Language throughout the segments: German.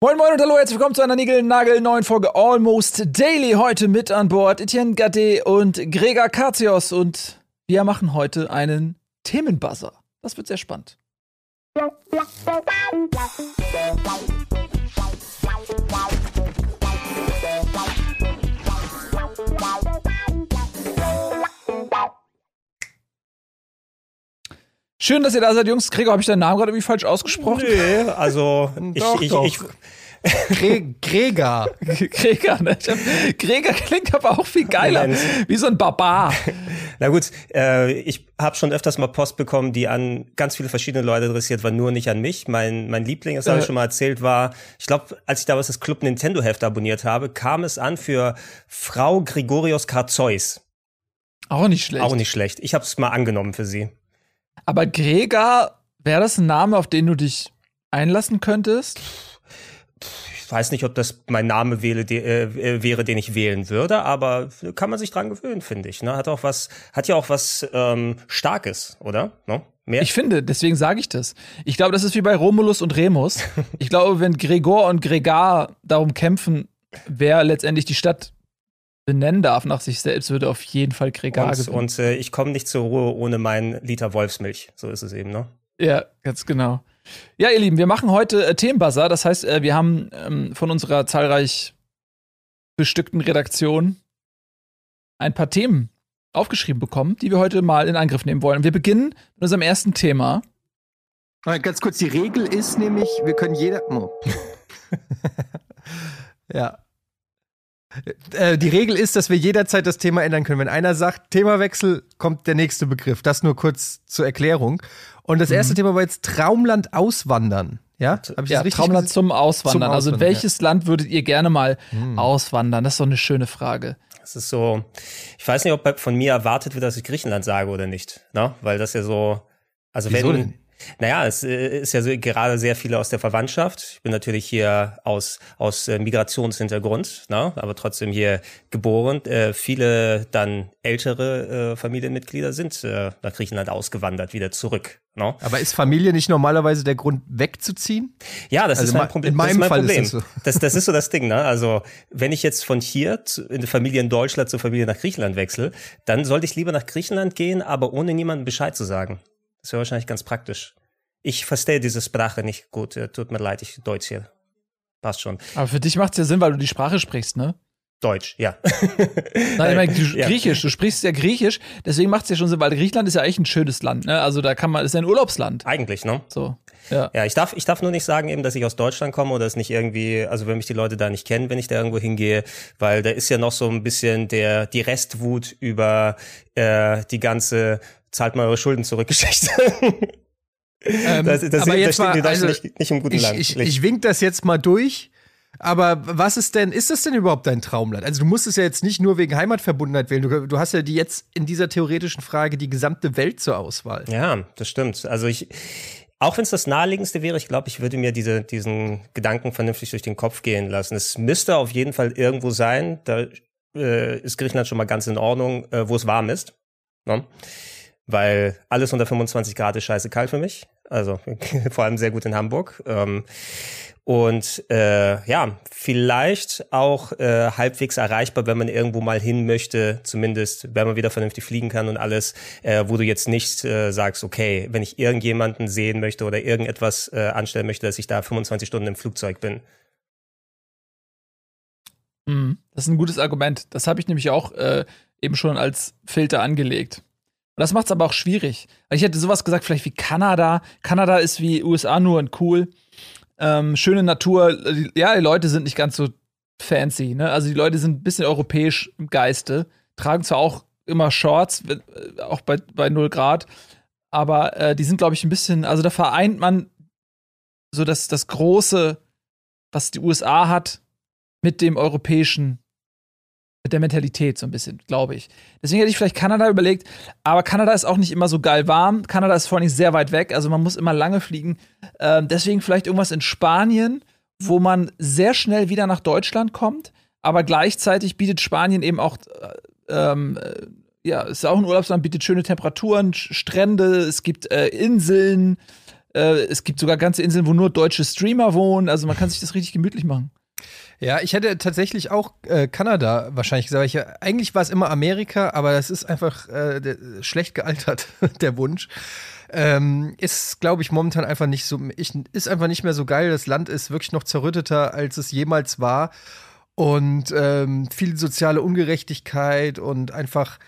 Moin Moin und hallo, herzlich willkommen zu einer Nagel neuen Folge Almost Daily. Heute mit an Bord Etienne Gade und Gregor Katsios und wir machen heute einen Themenbuzzer. Das wird sehr spannend. Schön, dass ihr da seid, Jungs. Gregor, habe ich deinen Namen gerade irgendwie falsch ausgesprochen? Nee, also ich, Doch, ich, doch. ich, Gre Gregor. Gregor, ne? Gregor klingt aber auch viel geiler. Moment. Wie so ein Barbar. na gut, äh, ich habe schon öfters mal Post bekommen, die an ganz viele verschiedene Leute adressiert war, nur nicht an mich. Mein, mein Liebling, das habe Äh. ich schon mal erzählt, war, ich glaube, als ich damals das Club Nintendo Heft abonniert habe, kam es an für Frau Gregorios Karzeus. Auch nicht schlecht. Auch nicht schlecht. Ich habe es mal angenommen für sie. Aber Gregor, wäre das ein Name, auf den du dich einlassen könntest? Ich weiß nicht, ob das mein Name wähle, de, äh, wäre, den ich wählen würde, aber kann man sich dran gewöhnen, finde ich. Ne? Hat auch was, hat ja auch was ähm, Starkes, oder? No? Mehr? Ich finde, deswegen sage ich das. Ich glaube, das ist wie bei Romulus und Remus. Ich glaube, wenn Gregor und Gregar darum kämpfen, wer letztendlich die Stadt benennen darf nach sich selbst, würde auf jeden Fall Gregar und, gewinnen. und äh, ich komme nicht zur Ruhe ohne meinen Liter Wolfsmilch. So ist es eben, ne? Ja, ganz genau. Ja, ihr Lieben, wir machen heute äh, Themenbuzzer. Das heißt, äh, wir haben ähm, von unserer zahlreich bestückten Redaktion ein paar Themen aufgeschrieben bekommen, die wir heute mal in Angriff nehmen wollen. Wir beginnen mit unserem ersten Thema. Ganz kurz, die Regel ist nämlich, wir können jeder. Oh. ja. Äh, Die Regel ist, dass wir jederzeit das Thema ändern können. Wenn einer sagt, Themawechsel, kommt der nächste Begriff. Das nur kurz zur Erklärung. Und das erste Thema war jetzt Traumland auswandern. Ja, Hab ich Ja, Traumland zum Auswandern. Zum also Auswandern, welches Land würdet ihr gerne mal auswandern? Das ist doch eine schöne Frage. Das ist so, ich weiß nicht, ob von mir erwartet wird, dass ich Griechenland sage oder nicht, ne? Weil das ja so, also Wieso wenn, denn? Naja, es äh, ist ja so gerade sehr viele aus der Verwandtschaft. Ich bin natürlich hier aus, aus äh, Migrationshintergrund, ne? aber trotzdem hier geboren. Äh, viele dann ältere äh, Familienmitglieder sind äh, nach Griechenland ausgewandert, wieder zurück. Ne? Aber ist Familie nicht normalerweise der Grund, wegzuziehen? Ja, das Also ist mein Problem. in das ist meinem mein Fall ist das so. Das, das ist so das Ding, ne? Also, wenn ich jetzt von hier zu, in der Familie in Deutschland zur Familie nach Griechenland wechsle, dann sollte ich lieber nach Griechenland gehen, aber ohne niemandem Bescheid zu sagen. Das wäre wahrscheinlich ganz praktisch. Ich verstehe diese Sprache nicht gut. Äh, Tut mir leid, ich Deutsch hier. Passt schon. Aber für dich macht es ja Sinn, weil du die Sprache sprichst, ne? Deutsch, ja. Nein, ich meine, du, Ja. Griechisch, du sprichst ja Griechisch, deswegen macht es ja schon Sinn, weil Griechenland ist ja echt ein schönes Land, ne? Also da kann man, ist ja ein Urlaubsland. Eigentlich, ne? So. Ja. Ja, ich darf, ich darf nur nicht sagen eben, dass ich aus Deutschland komme oder es nicht irgendwie, also wenn mich die Leute da nicht kennen, wenn ich da irgendwo hingehe, weil da ist ja noch so ein bisschen der, die Restwut über äh, die ganze zahlt mal eure Schulden zurück Geschichte. Ähm, das, das, aber jetzt steht mal, also, nicht, nicht im guten ich, Land. Ich, ich wink das jetzt mal durch. Aber was ist denn, ist das denn überhaupt dein Traumland? Also du musst es ja jetzt nicht nur wegen Heimatverbundenheit wählen. Du, du hast ja die jetzt in dieser theoretischen Frage die gesamte Welt zur Auswahl. Ja, das stimmt. Also ich, auch wenn es das naheliegendste wäre, ich glaube, ich würde mir diese, diesen Gedanken vernünftig durch den Kopf gehen lassen. Es müsste auf jeden Fall irgendwo sein, da äh, ist Griechenland schon mal ganz in Ordnung, äh, wo es warm ist. Ne? Weil alles unter 25 Grad ist scheiße kalt für mich. Also vor allem sehr gut in Hamburg. Ähm, und äh, ja, vielleicht auch äh, halbwegs erreichbar, wenn man irgendwo mal hin möchte, zumindest wenn man wieder vernünftig fliegen kann und alles, äh, wo du jetzt nicht äh, sagst, okay, wenn ich irgendjemanden sehen möchte oder irgendetwas äh, anstellen möchte, dass ich da 25 Stunden im Flugzeug bin. Mhm. Das ist ein gutes Argument. Das habe ich nämlich auch äh, eben schon als Filter angelegt. Und das macht es aber auch schwierig. Also ich hätte sowas gesagt, vielleicht wie Kanada. Kanada ist wie USA nur und cool. Ähm, schöne Natur. Die- Ja, die Leute sind nicht ganz so fancy. Ne? Also die Leute sind ein bisschen europäisch im Geiste. Tragen zwar auch immer Shorts, äh, auch bei, bei 0 Grad. Aber äh, die sind, glaube ich, ein bisschen, also da vereint man so das, das große was die USA hat mit dem europäischen, mit der Mentalität so ein bisschen, glaube ich. Deswegen hätte ich vielleicht Kanada überlegt, aber Kanada ist auch nicht immer so geil warm. Kanada ist vor allem sehr weit weg, also man muss immer lange fliegen. Ähm, deswegen vielleicht irgendwas in Spanien, wo man sehr schnell wieder nach Deutschland kommt, aber gleichzeitig bietet Spanien eben auch äh, ähm, äh, ja, ist auch ein Urlaubsland, bietet schöne Temperaturen, Strände, es gibt äh, Inseln, äh, es gibt sogar ganze Inseln, wo nur deutsche Streamer wohnen. Also man kann sich das richtig gemütlich machen. Ja, ich hätte tatsächlich auch äh, Kanada wahrscheinlich gesagt. Ich, eigentlich war es immer Amerika, aber das ist einfach äh, der, schlecht gealtert, der Wunsch. Ähm, ist, glaube ich, momentan einfach nicht so, ich, ist einfach nicht mehr so geil. Das Land ist wirklich noch zerrütteter, als es jemals war. Und ähm, viel soziale Ungerechtigkeit und einfach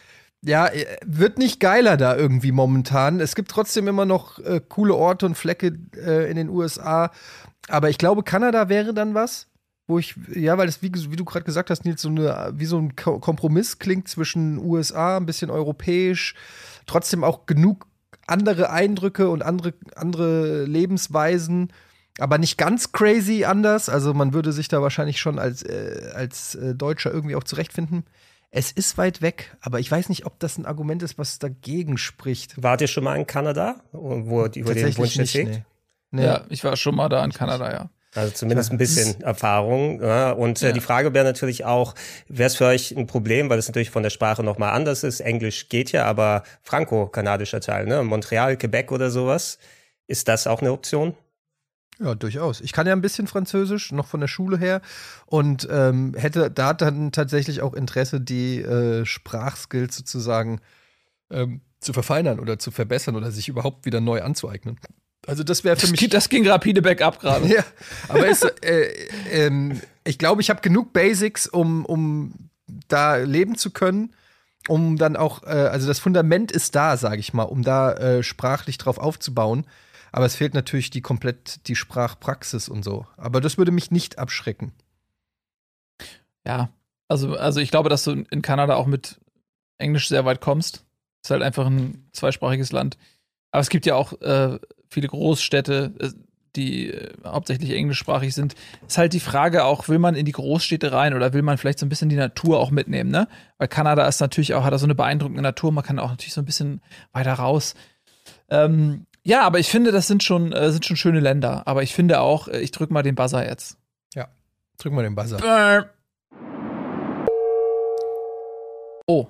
ja, äh, wird nicht geiler da irgendwie momentan. Es gibt trotzdem immer noch äh, coole Orte und Flecke äh, in den USA. Aber ich glaube, Kanada wäre dann was, wo ich, ja, weil das, wie, wie du gerade gesagt hast, Nils, so eine, wie so ein Kompromiss klingt zwischen USA, ein bisschen europäisch, trotzdem auch genug andere Eindrücke und andere, andere Lebensweisen. Aber nicht ganz crazy anders. Also man würde sich da wahrscheinlich schon als, äh, als äh, Deutscher irgendwie auch zurechtfinden. Es ist weit weg, aber ich weiß nicht, ob das ein Argument ist, was dagegen spricht. Wart ihr schon mal in Kanada, wo die über den Wunsch nicht, nee. Nee. Ja, ich war schon mal da in Kanada, ja. Also zumindest ein bisschen Erfahrung. Ja. Und äh, ja. die Frage wäre natürlich auch, wäre es für euch ein Problem, weil es natürlich von der Sprache nochmal anders ist. Englisch geht ja, aber franco-kanadischer Teil, ne? Montreal, Quebec oder sowas. Ist das auch eine Option? Ja, durchaus. Ich kann ja ein bisschen Französisch, noch von der Schule her, und ähm, hätte da dann tatsächlich auch Interesse, die äh, Sprachskills sozusagen ähm, zu verfeinern oder zu verbessern oder sich überhaupt wieder neu anzueignen. Also das wäre für das mich. Ging, das ging rapide bergab gerade. ja, aber ist, äh, ähm, ich glaube, ich habe genug Basics, um, um da leben zu können, um dann auch, äh, also das Fundament ist da, sage ich mal, um da äh, sprachlich drauf aufzubauen. Aber es fehlt natürlich die komplett die Sprachpraxis und so. Aber das würde mich nicht abschrecken. Ja, also, also ich glaube, dass du in Kanada auch mit Englisch sehr weit kommst. Ist halt einfach ein zweisprachiges Land. Aber es gibt ja auch äh, viele Großstädte, äh, die äh, hauptsächlich englischsprachig sind. Ist halt die Frage auch, will man in die Großstädte rein oder will man vielleicht so ein bisschen die Natur auch mitnehmen, ne? Weil Kanada ist natürlich auch, hat da so eine beeindruckende Natur, man kann auch natürlich so ein bisschen weiter raus. Ähm, ja, aber ich finde, das sind schon, äh, sind schon schöne Länder. Aber ich finde auch, äh, ich drück mal den Buzzer jetzt. Ja, drück mal den Buzzer. Oh.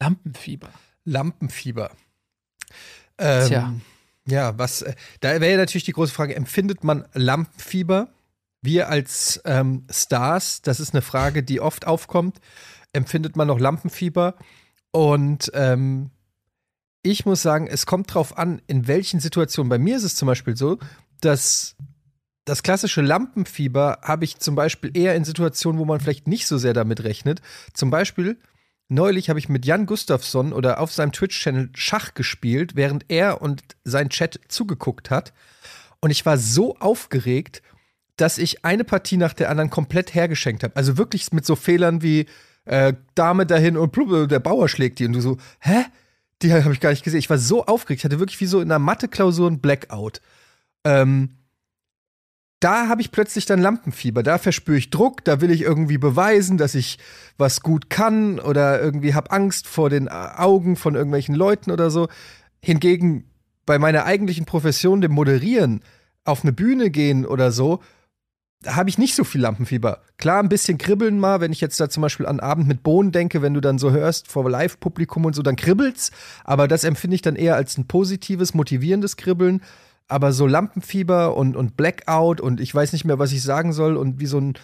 Lampenfieber. Lampenfieber. Ähm, Tja. Ja, was, äh, da wäre natürlich die große Frage, empfindet man Lampenfieber? Wir als ähm, Stars, das ist eine Frage, die oft aufkommt, empfindet man noch Lampenfieber? Und ähm, ich muss sagen, es kommt drauf an, in welchen Situationen. Bei mir ist es zum Beispiel so, dass das klassische Lampenfieber habe ich zum Beispiel eher in Situationen, wo man vielleicht nicht so sehr damit rechnet. Zum Beispiel, neulich habe ich mit Jan Gustafsson oder auf seinem Twitch-Channel Schach gespielt, während er und sein Chat zugeguckt hat. Und ich war so aufgeregt, dass ich eine Partie nach der anderen komplett hergeschenkt habe. Also wirklich mit so Fehlern wie äh, Dame dahin und blub, der Bauer schlägt die. Und du so, hä? Die habe ich gar nicht gesehen. Ich war so aufgeregt. Ich hatte wirklich wie so in einer Mathe-Klausur ein Blackout. Ähm, da habe ich plötzlich dann Lampenfieber. Da verspüre ich Druck, da will ich irgendwie beweisen, dass ich was gut kann oder irgendwie habe Angst vor den Augen von irgendwelchen Leuten oder so. Hingegen bei meiner eigentlichen Profession, dem Moderieren, auf eine Bühne gehen oder so, habe ich nicht so viel Lampenfieber. Klar, ein bisschen kribbeln mal, wenn ich jetzt da zum Beispiel an Abend mit Bohnen denke, wenn du dann so hörst vor Live-Publikum und so, dann kribbelt's. Aber das empfinde ich dann eher als ein positives, motivierendes Kribbeln. Aber so Lampenfieber und, und Blackout und ich weiß nicht mehr, was ich sagen soll und wie so ein,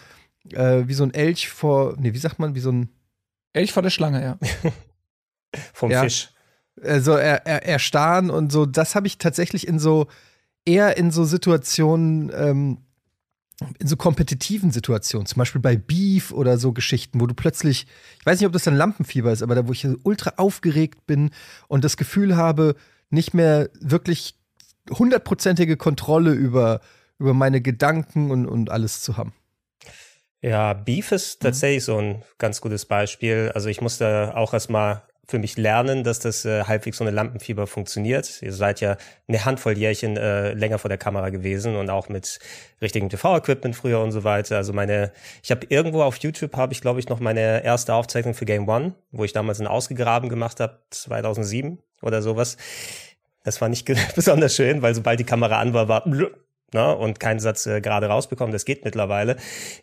äh, wie so ein Elch vor, nee, wie sagt man, wie so ein Elch vor der Schlange, ja. Vom ja. Fisch. Also er, er, erstarren und so, das habe ich tatsächlich in so, eher in so Situationen, ähm, in so kompetitiven Situationen, zum Beispiel bei Beef oder so Geschichten, wo du plötzlich, ich weiß nicht, ob das dann Lampenfieber ist, aber da, wo ich ultra aufgeregt bin und das Gefühl habe, nicht mehr wirklich hundertprozentige Kontrolle über, über meine Gedanken und, und alles zu haben. Ja, Beef ist mhm. tatsächlich mhm. so ein ganz gutes Beispiel. Also ich musste auch erstmal für mich lernen, dass das äh, halbwegs so eine Lampenfieber funktioniert. Ihr seid ja eine Handvoll Jährchen äh, länger vor der Kamera gewesen und auch mit richtigem TV-Equipment früher und so weiter. Also meine, ich habe irgendwo auf YouTube habe ich glaube ich noch meine erste Aufzeichnung für Game One, wo ich damals ein Ausgegraben gemacht habe, 2007 oder sowas. Das war nicht besonders schön, weil sobald die Kamera an war, war ne, und keinen Satz äh, gerade rausbekommen. Das geht mittlerweile.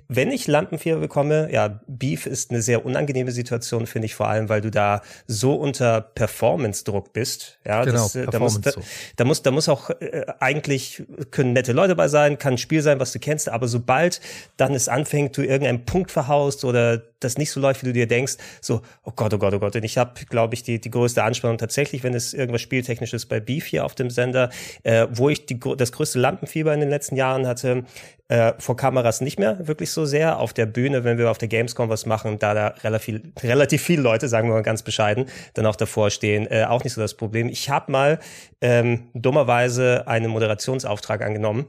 Wenn ich Lampenfieber bekomme, ja, Beef ist eine sehr unangenehme Situation, finde ich vor allem, weil du da so unter Performance-Druck bist. Ja, genau, das, äh, da, muss, da, da, muss, da muss auch äh, eigentlich können nette Leute dabei sein, kann ein Spiel sein, was du kennst, aber sobald dann es anfängt, du irgendeinen Punkt verhaust oder das nicht so läuft, wie du dir denkst, so, oh Gott, oh Gott, oh Gott. Und ich habe, glaube ich, die, die größte Anspannung tatsächlich, wenn es irgendwas Spieltechnisches bei Beef hier auf dem Sender, äh, wo ich die, das größte Lampenfieber in den letzten Jahren hatte, äh, vor Kameras nicht mehr wirklich so sehr. Auf der Bühne, wenn wir auf der Gamescom was machen, da da relativ, relativ viele Leute, sagen wir mal ganz bescheiden, dann auch davor stehen, äh, auch nicht so das Problem. Ich habe mal ähm, dummerweise einen Moderationsauftrag angenommen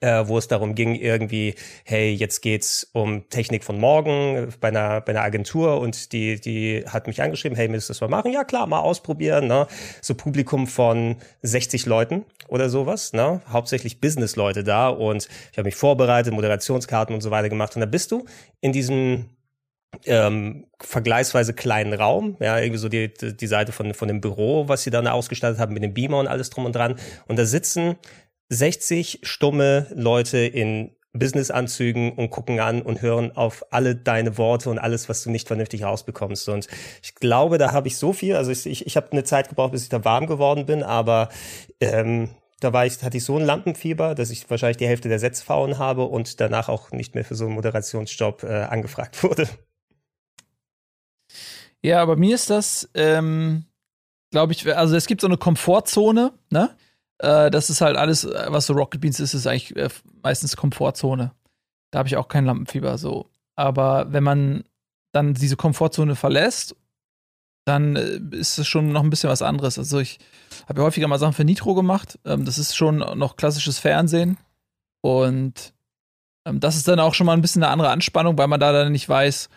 äh, wo es darum ging, irgendwie, hey, jetzt geht's um Technik von morgen bei einer, bei einer Agentur und die, die hat mich angeschrieben, hey, willst du das mal machen? Ja, klar, mal ausprobieren, ne? So Publikum von 60 Leuten oder sowas, ne? Hauptsächlich Business-Leute da und ich habe mich vorbereitet, Moderationskarten und so weiter gemacht und da bist du in diesem ähm, vergleichsweise kleinen Raum, ja, irgendwie so die, die Seite von, von dem Büro, was sie dann ausgestattet haben mit dem Beamer und alles drum und dran. Und da sitzen 60 stumme Leute in Businessanzügen und gucken an und hören auf alle deine Worte und alles, was du nicht vernünftig rausbekommst. Und ich glaube, da habe ich so viel, also ich, ich, ich habe eine Zeit gebraucht, bis ich da warm geworden bin, aber ähm, da war ich, hatte ich so ein Lampenfieber, dass ich wahrscheinlich die Hälfte der Sätze fahren habe und danach auch nicht mehr für so einen Moderationsjob äh, angefragt wurde. Ja, aber mir ist das, ähm, glaube ich, also es gibt so eine Komfortzone, ne? Äh, das ist halt alles, was so Rocket Beans ist, ist eigentlich äh, meistens Komfortzone. Da habe ich auch kein Lampenfieber so. Aber wenn man dann diese Komfortzone verlässt, dann äh, ist es schon noch ein bisschen was anderes. Also ich habe ja häufiger mal Sachen für Nitro gemacht. Ähm, das ist schon noch klassisches Fernsehen. Und ähm, das ist dann auch schon mal ein bisschen eine andere Anspannung, weil man da dann nicht weiß,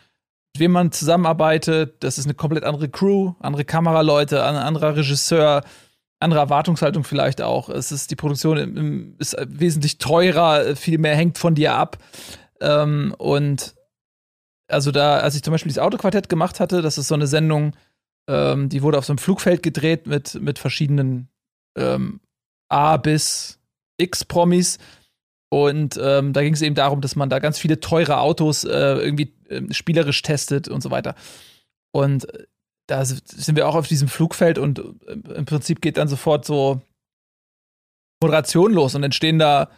mit wem man zusammenarbeitet. Das ist eine komplett andere Crew, andere Kameraleute, ein anderer Regisseur andere Erwartungshaltung vielleicht auch. Es ist die Produktion ist wesentlich teurer, viel mehr hängt von dir ab. Ähm, und also da, als ich zum Beispiel das Autoquartett gemacht hatte, das ist so eine Sendung, ähm, die wurde auf so einem Flugfeld gedreht mit, mit verschiedenen ähm, A bis X Promis. Und ähm, da ging es eben darum, dass man da ganz viele teure Autos äh, irgendwie äh, spielerisch testet und so weiter. Und da sind wir auch auf diesem Flugfeld und äh, im Prinzip geht dann sofort so Moderation los und dann stehen da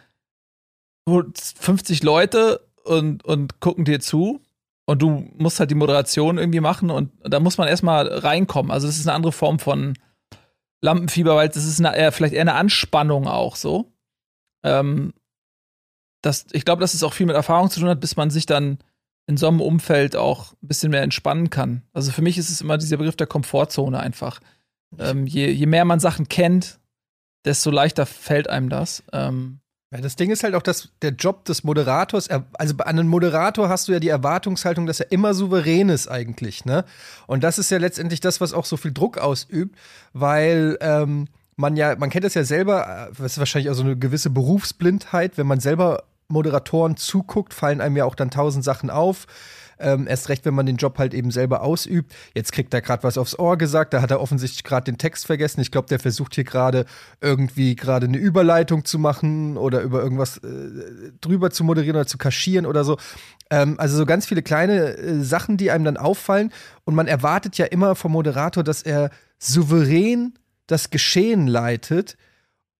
50 Leute und, und gucken dir zu und du musst halt die Moderation irgendwie machen und da muss man erstmal reinkommen. Also das ist eine andere Form von Lampenfieber, weil das ist eine, eher, vielleicht eher eine Anspannung auch so. Ähm, das, ich glaube, dass es auch viel mit Erfahrung zu tun hat, bis man sich dann in so einem Umfeld auch ein bisschen mehr entspannen kann. Also für mich ist es immer dieser Begriff der Komfortzone einfach. Ähm, je, je mehr man Sachen kennt, desto leichter fällt einem das. Ähm, ja, das Ding ist halt auch, dass der Job des Moderators, also an einem Moderator hast du ja die Erwartungshaltung, dass er immer souverän ist eigentlich, ne? Und das ist ja letztendlich das, was auch so viel Druck ausübt, weil ähm, man ja, man kennt das ja selber, äh, das ist wahrscheinlich auch so eine gewisse Berufsblindheit, wenn man selber Moderatoren zuguckt, fallen einem ja auch dann tausend Sachen auf. Ähm, erst recht, wenn man den Job halt eben selber ausübt. Jetzt kriegt er gerade was aufs Ohr gesagt, da hat er offensichtlich gerade den Text vergessen. Ich glaube, der versucht hier gerade irgendwie gerade eine Überleitung zu machen oder über irgendwas äh, drüber zu moderieren oder zu kaschieren oder so. Ähm, also so ganz viele kleine äh, Sachen, die einem dann auffallen. Und man erwartet ja immer vom Moderator, dass er souverän das Geschehen leitet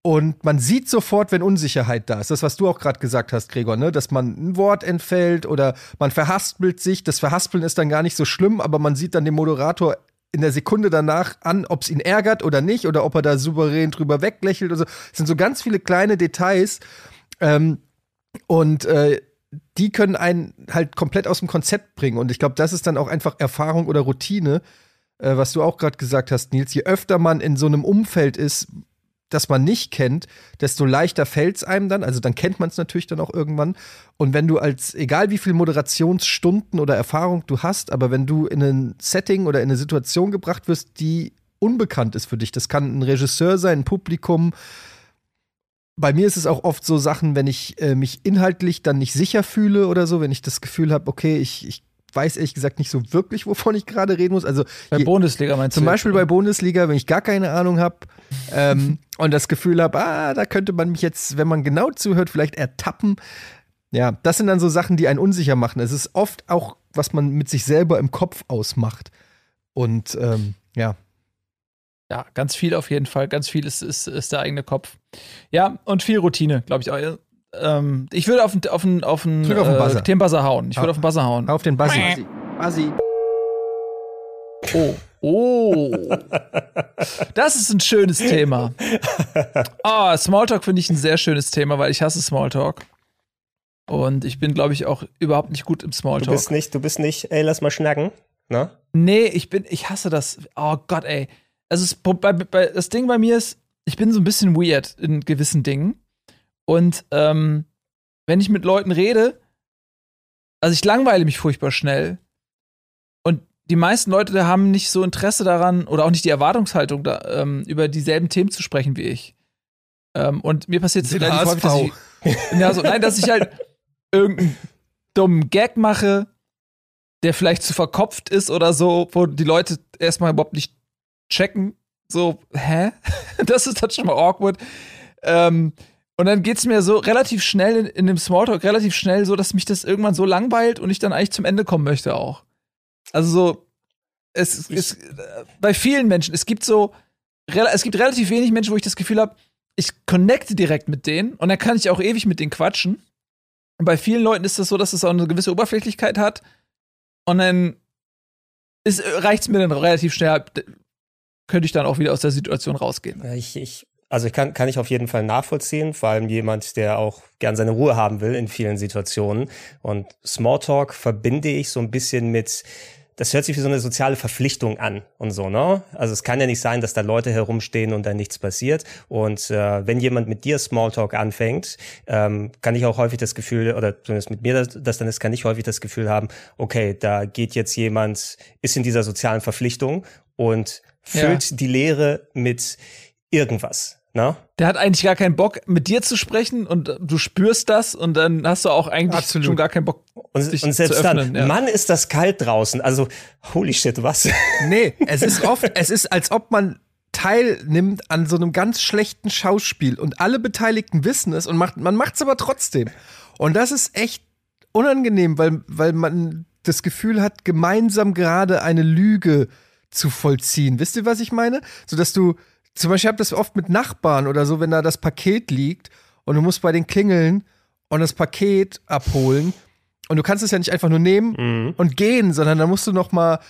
und man sieht sofort, wenn Unsicherheit da ist. Das, was du auch gerade gesagt hast, Gregor, ne? dass man ein Wort entfällt oder man verhaspelt sich. Das Verhaspeln ist dann gar nicht so schlimm, aber man sieht dann den Moderator in der Sekunde danach an, ob es ihn ärgert oder nicht oder ob er da souverän drüber weglächelt oder so. Es sind so ganz viele kleine Details. Ähm, und äh, die können einen halt komplett aus dem Konzept bringen. Und ich glaube, das ist dann auch einfach Erfahrung oder Routine, äh, was du auch gerade gesagt hast, Nils. Je öfter man in so einem Umfeld ist, das man nicht kennt, desto leichter fällt es einem dann. Also dann kennt man es natürlich dann auch irgendwann. Und wenn du als, egal wie viel Moderationsstunden oder Erfahrung du hast, aber wenn du in ein Setting oder in eine Situation gebracht wirst, die unbekannt ist für dich, das kann ein Regisseur sein, ein Publikum. Bei mir ist es auch oft so Sachen, wenn ich äh, mich inhaltlich dann nicht sicher fühle oder so, wenn ich das Gefühl habe, okay, ich, ich weiß ehrlich gesagt nicht so wirklich, wovon ich gerade reden muss. Also bei je, Bundesliga meinst zum du? Zum Beispiel bei Bundesliga, wenn ich gar keine Ahnung habe ähm, und das Gefühl habe, ah, da könnte man mich jetzt, wenn man genau zuhört, vielleicht ertappen. Ja, das sind dann so Sachen, die einen unsicher machen. Es ist oft auch, was man mit sich selber im Kopf ausmacht. Und ähm, ja. Ja, ganz viel auf jeden Fall. Ganz viel ist, ist, ist der eigene Kopf. Ja, und viel Routine, glaube ich auch. Ähm, ich würde auf den auf den auf den, auf den Buzzer. Äh, den Buzzer hauen. Ich würde auf den Buzzer hauen. Auf den Buzzer. Buzzy. Oh. Oh. Das ist ein schönes Thema. Ah, Smalltalk finde ich ein sehr schönes Thema, weil ich hasse Smalltalk. Und ich bin, glaube ich, auch überhaupt nicht gut im Smalltalk. Du bist nicht, du bist nicht, ey, lass mal schnacken, ne? Nee, ich bin, ich hasse das. Oh Gott, ey. Also, es, bei, bei, das Ding bei mir ist, ich bin so ein bisschen weird in gewissen Dingen. Und ähm, wenn ich mit Leuten rede, also ich langweile mich furchtbar schnell. Und die meisten Leute haben nicht so Interesse daran oder auch nicht die Erwartungshaltung, da, ähm, über dieselben Themen zu sprechen wie ich. Ähm, und mir passiert es relativ häufig, dass ich, ja, so, nein, dass ich halt irgendeinen dummen Gag mache, der vielleicht zu verkopft ist oder so, wo die Leute erstmal überhaupt nicht checken. So, hä? das ist dann schon mal awkward. Ähm, und dann geht es mir so relativ schnell in, in dem Smalltalk, relativ schnell so, dass mich das irgendwann so langweilt und ich dann eigentlich zum Ende kommen möchte auch. Also so, es ist bei vielen Menschen, es gibt so, es gibt relativ wenig Menschen, wo ich das Gefühl habe, ich connecte direkt mit denen und dann kann ich auch ewig mit denen quatschen. Und bei vielen Leuten ist das so, dass es auch eine gewisse Oberflächlichkeit hat. Und dann reicht es mir dann relativ schnell, könnte ich dann auch wieder aus der Situation rausgehen. Ich, ich also ich kann, kann ich auf jeden Fall nachvollziehen, vor allem jemand, der auch gern seine Ruhe haben will in vielen Situationen. Und Smalltalk verbinde ich so ein bisschen mit, das hört sich wie so eine soziale Verpflichtung an und so, ne? Also es kann ja nicht sein, dass da Leute herumstehen und da nichts passiert. Und äh, wenn jemand mit dir Smalltalk anfängt, ähm, kann ich auch häufig das Gefühl, oder zumindest mit mir das, das dann ist, kann ich häufig das Gefühl haben, okay, da geht jetzt jemand, ist in dieser sozialen Verpflichtung und füllt ja. die Lehre mit irgendwas. Na? Der hat eigentlich gar keinen Bock, mit dir zu sprechen und du spürst das und dann hast du auch eigentlich Absolut. schon gar keinen Bock, und, dich und selbst zu öffnen, dann, ja. Mann, ist das kalt draußen. Also, holy shit, was? Nee, es ist oft, es ist, als ob man teilnimmt an so einem ganz schlechten Schauspiel und alle Beteiligten wissen es und macht, man macht es aber trotzdem. Und das ist echt unangenehm, weil, weil man das Gefühl hat, gemeinsam gerade eine Lüge zu vollziehen. Wisst ihr, was ich meine? So dass du, zum Beispiel habe ich das oft mit Nachbarn oder so, wenn da das Paket liegt und du musst bei den klingeln und das Paket abholen und du kannst es ja nicht einfach nur nehmen mhm. und gehen, sondern dann musst du noch mal,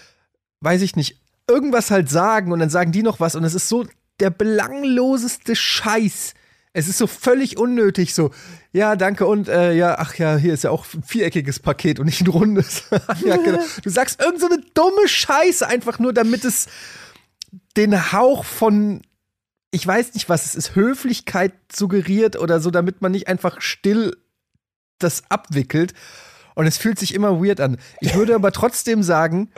weiß ich nicht, irgendwas halt sagen und dann sagen die noch was und es ist so der belangloseste Scheiß. Es ist so völlig unnötig, so, ja, danke und äh, ja, ach ja, hier ist ja auch ein viereckiges Paket und nicht ein rundes. ja, genau. Du sagst irgend so eine dumme Scheiße einfach nur, damit es den Hauch von ich weiß nicht, was es ist, Höflichkeit suggeriert oder so, damit man nicht einfach still das abwickelt. Und es fühlt sich immer weird an. Ich würde aber trotzdem sagen,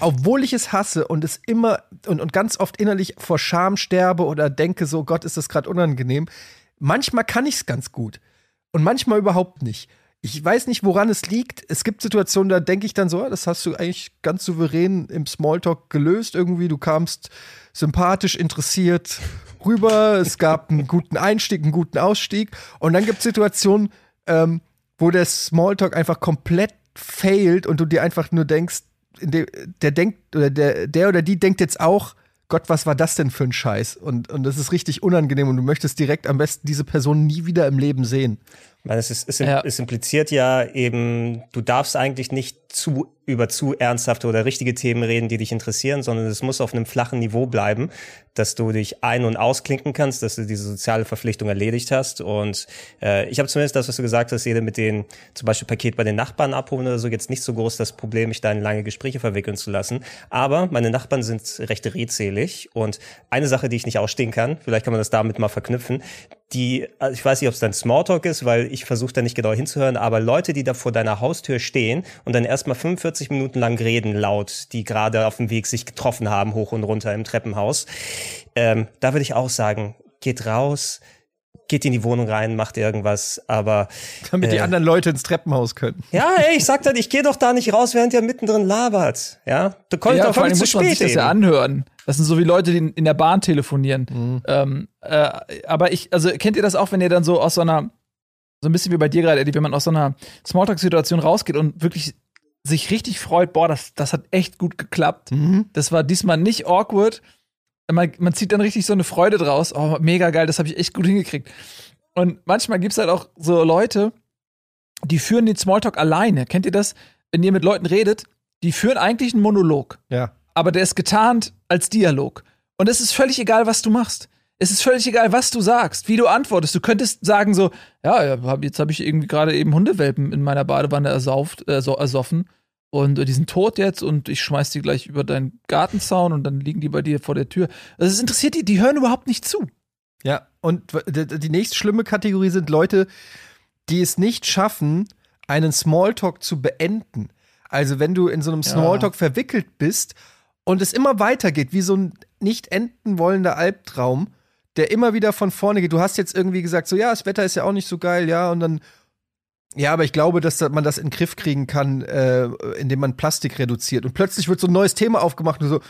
obwohl ich es hasse und es immer und, und ganz oft innerlich vor Scham sterbe oder denke, so Gott, ist das gerade unangenehm, manchmal kann ich es ganz gut und manchmal überhaupt nicht. Ich weiß nicht, woran es liegt. Es gibt Situationen, da denke ich dann so, ah, das hast du eigentlich ganz souverän im Smalltalk gelöst. Irgendwie, du kamst sympathisch, interessiert rüber. Es gab einen guten Einstieg, einen guten Ausstieg. Und dann gibt es Situationen, ähm, wo der Smalltalk einfach komplett failt und du dir einfach nur denkst, der, denkt, oder der, der oder die denkt jetzt auch, Gott, was war das denn für ein Scheiß? Und, und das ist richtig unangenehm und du möchtest direkt am besten diese Person nie wieder im Leben sehen. Ich meine, es, ist, es, ja. es impliziert ja eben, du darfst eigentlich nicht zu über zu ernsthafte oder richtige Themen reden, die dich interessieren, sondern es muss auf einem flachen Niveau bleiben, dass du dich ein- und ausklinken kannst, dass du diese soziale Verpflichtung erledigt hast. Und äh, ich habe zumindest das, was du gesagt hast, jeder mit den zum Beispiel Paket bei den Nachbarn abholen oder so, jetzt nicht so groß das Problem, mich da in lange Gespräche verwickeln zu lassen. Aber meine Nachbarn sind recht redselig und eine Sache, die ich nicht ausstehen kann, vielleicht kann man das damit mal verknüpfen, die, also ich weiß nicht, ob es dann Smalltalk ist, weil ich versuche da nicht genau hinzuhören, aber Leute, die da vor deiner Haustür stehen und dann erstmal 45 Minuten lang reden laut, die gerade auf dem Weg sich getroffen haben, hoch und runter im Treppenhaus, ähm, da würde ich auch sagen, geht raus, geht in die Wohnung rein, macht irgendwas, aber damit äh, die anderen Leute ins Treppenhaus können. Ja, ey, ich sag dann, ich gehe doch da nicht raus, während ihr mittendrin labert. Ja, du konntest ja, vor allem zu muss man spät sich das ja anhören. Das sind so wie Leute, die in der Bahn telefonieren. Mhm. Ähm, äh, aber ich, also kennt ihr das auch, wenn ihr dann so aus so einer, so ein bisschen wie bei dir gerade, Eddie, wenn man aus so einer Smalltalk-Situation rausgeht und wirklich sich richtig freut, boah, das, das hat echt gut geklappt. Mhm. Das war diesmal nicht awkward. Man, man zieht dann richtig so eine Freude draus. Oh, mega geil, das habe ich echt gut hingekriegt. Und manchmal gibt es halt auch so Leute, die führen den Smalltalk alleine. Kennt ihr das? Wenn ihr mit Leuten redet, die führen eigentlich einen Monolog. Ja aber der ist getarnt als Dialog. Und es ist völlig egal, was du machst. Es ist völlig egal, was du sagst, wie du antwortest. Du könntest sagen so, ja, jetzt habe ich irgendwie gerade eben Hundewelpen in meiner Badewanne ersauft, äh, ersoffen und äh, die sind tot jetzt und ich schmeiß die gleich über deinen Gartenzaun und dann liegen die bei dir vor der Tür. Also es interessiert die, die hören überhaupt nicht zu. Ja, und die nächste schlimme Kategorie sind Leute, die es nicht schaffen, einen Smalltalk zu beenden. Also wenn du in so einem Smalltalk ja. verwickelt bist und es immer weitergeht, wie so ein nicht enden wollender Albtraum, der immer wieder von vorne geht. Du hast jetzt irgendwie gesagt, so ja, das Wetter ist ja auch nicht so geil, ja, und dann ja, aber ich glaube, dass man das in den Griff kriegen kann, äh, indem man Plastik reduziert. Und plötzlich wird so ein neues Thema aufgemacht und so,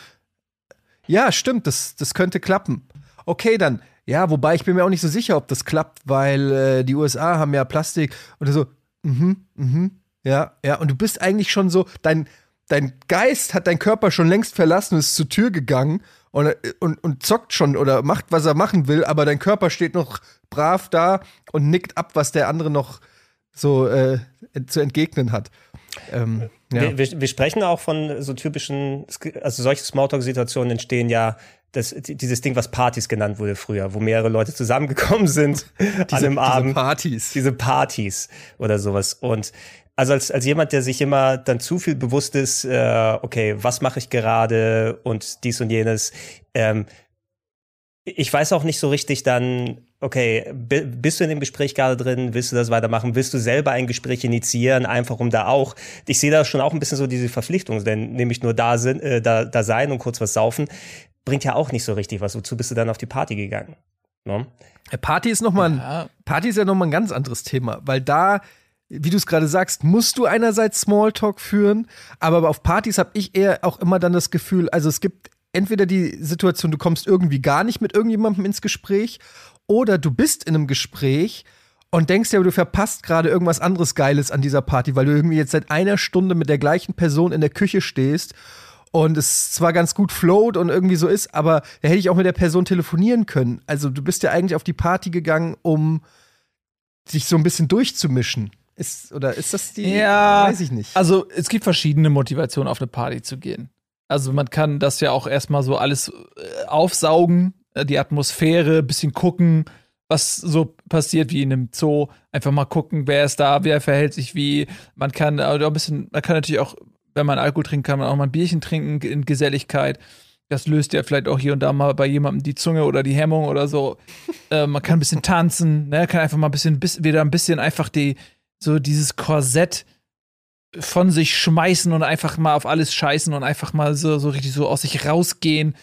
ja, stimmt, das, das könnte klappen. Okay, dann, ja, wobei ich bin mir auch nicht so sicher, ob das klappt, weil äh, die USA haben ja Plastik und so, mhm, mhm, ja, ja, und du bist eigentlich schon so, dein, dein Geist hat dein Körper schon längst verlassen, ist zur Tür gegangen und, und, und zockt schon oder macht, was er machen will, aber dein Körper steht noch brav da und nickt ab, was der andere noch so äh, zu entgegnen hat. Ähm, ja. wir, wir, wir, sprechen auch von so typischen, also solche Smalltalk-Situationen entstehen ja das, dieses Ding, was Partys genannt wurde früher, wo mehrere Leute zusammengekommen sind diese, an einem Abend. Diese Partys. Diese Partys oder sowas. Und also als, als jemand, der sich immer dann zu viel bewusst ist, äh, okay, was mache ich gerade und dies und jenes, ähm, ich weiß auch nicht so richtig dann, okay, bist du in dem Gespräch gerade drin, willst du das weitermachen, willst du selber ein Gespräch initiieren, einfach um da auch, ich sehe da schon auch ein bisschen so diese Verpflichtung, denn nämlich nur da, sind, äh, da, da sein und kurz was saufen, bringt ja auch nicht so richtig was, wozu bist du dann auf die Party gegangen? No? Ne? Party ist noch mal ja. Party ist ja noch mal ein ganz anderes Thema, weil da wie du es gerade sagst, musst du einerseits Smalltalk führen, aber auf Partys habe ich eher auch immer dann das Gefühl, also es gibt entweder die Situation, du kommst irgendwie gar nicht mit irgendjemandem ins Gespräch oder du bist in einem Gespräch und denkst ja, du verpasst gerade irgendwas anderes Geiles an dieser Party, weil du irgendwie jetzt seit einer Stunde mit der gleichen Person in der Küche stehst und es zwar ganz gut float und irgendwie so ist, aber da hätte ich auch mit der Person telefonieren können. Also du bist ja eigentlich auf die Party gegangen, um sich so ein bisschen durchzumischen. Ist, oder ist das die? Ja, weiß ich nicht. Also es gibt verschiedene Motivationen, auf eine Party zu gehen. Also man kann das ja auch erstmal so alles äh, aufsaugen, äh, die Atmosphäre, bisschen gucken, was so passiert wie in einem Zoo. Einfach mal gucken, wer ist da, wer verhält sich wie. Man kann auch ein bisschen, man kann natürlich auch, wenn man Alkohol trinkt, kann man auch mal ein Bierchen trinken in Geselligkeit. Das löst ja vielleicht auch hier und da mal bei jemandem die Zunge oder die Hemmung oder so. äh, man kann ein bisschen tanzen, ne? kann einfach mal ein bisschen, wieder ein bisschen einfach die, so dieses Korsett von sich schmeißen und einfach mal auf alles scheißen und einfach mal so, so richtig so aus sich rausgehen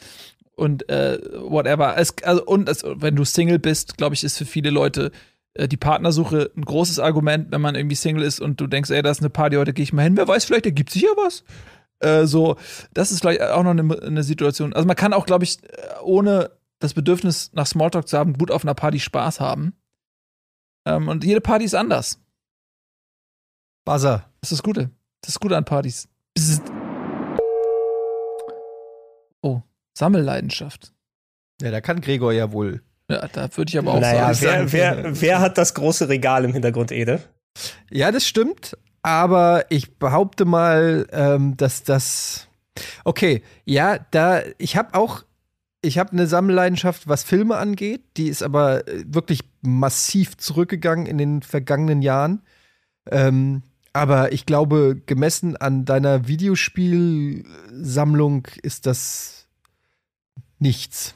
und äh, whatever. Es, also, und es, wenn du Single bist, glaube ich, ist für viele Leute äh, die Partnersuche ein großes Argument, wenn man irgendwie Single ist und du denkst, ey, da ist eine Party, heute gehe ich mal hin, wer weiß, vielleicht ergibt sich ja was. Äh, so, das ist vielleicht auch noch eine, eine Situation. Also man kann auch, glaube ich, ohne das Bedürfnis nach Smalltalk zu haben, gut auf einer Party Spaß haben. Ähm, und jede Party ist anders. Buzzer. Das ist das Gute. Das ist das Gute an Partys. Bzzt. Oh, Sammelleidenschaft. Ja, da kann Gregor ja wohl Ja, da würde ich aber auch naja, sagen. Wer, wer, wer hat das große Regal im Hintergrund, Ede? Ja, das stimmt. Aber ich behaupte mal, ähm, dass das. Okay, ja, da ich habe auch, ich habe eine Sammelleidenschaft, was Filme angeht. Die ist aber äh, wirklich massiv zurückgegangen in den vergangenen Jahren. Ähm, aber ich glaube, gemessen an deiner Videospielsammlung ist das nichts.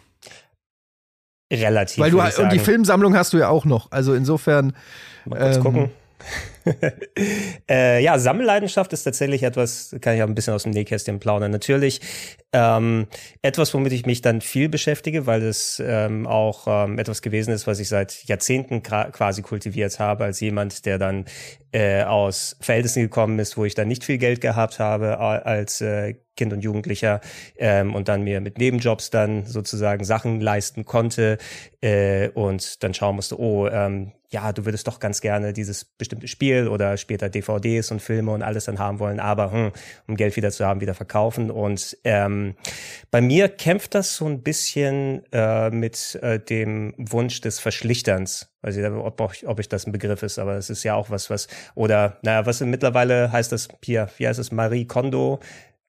Relativ. Weil du und die. Filmsammlung hast du ja auch noch. Also insofern. Mal kurz Ähm. gucken. äh, ja, Sammelleidenschaft ist tatsächlich etwas, kann ich auch ein bisschen aus dem Nähkästchen plaudern. Natürlich ähm, etwas, womit ich mich dann viel beschäftige, weil es ähm, auch ähm, etwas gewesen ist, was ich seit Jahrzehnten quasi kultiviert habe, als jemand, der dann äh, aus Verhältnissen gekommen ist, wo ich dann nicht viel Geld gehabt habe als äh, Kind und Jugendlicher ähm, und dann mir mit Nebenjobs dann sozusagen Sachen leisten konnte äh, und dann schauen musste, oh, ähm, ja, du würdest doch ganz gerne dieses bestimmte Spiel oder später DVDs und Filme und alles dann haben wollen, aber hm, um Geld wieder zu haben, wieder verkaufen. Und ähm, bei mir kämpft das so ein bisschen äh, mit äh, dem Wunsch des Verschlichterns. Weiß ich, ob, ob, ob ich das ein Begriff ist, aber es ist ja auch was, was, oder naja, was mittlerweile heißt das hier, wie heißt es, Marie Kondo,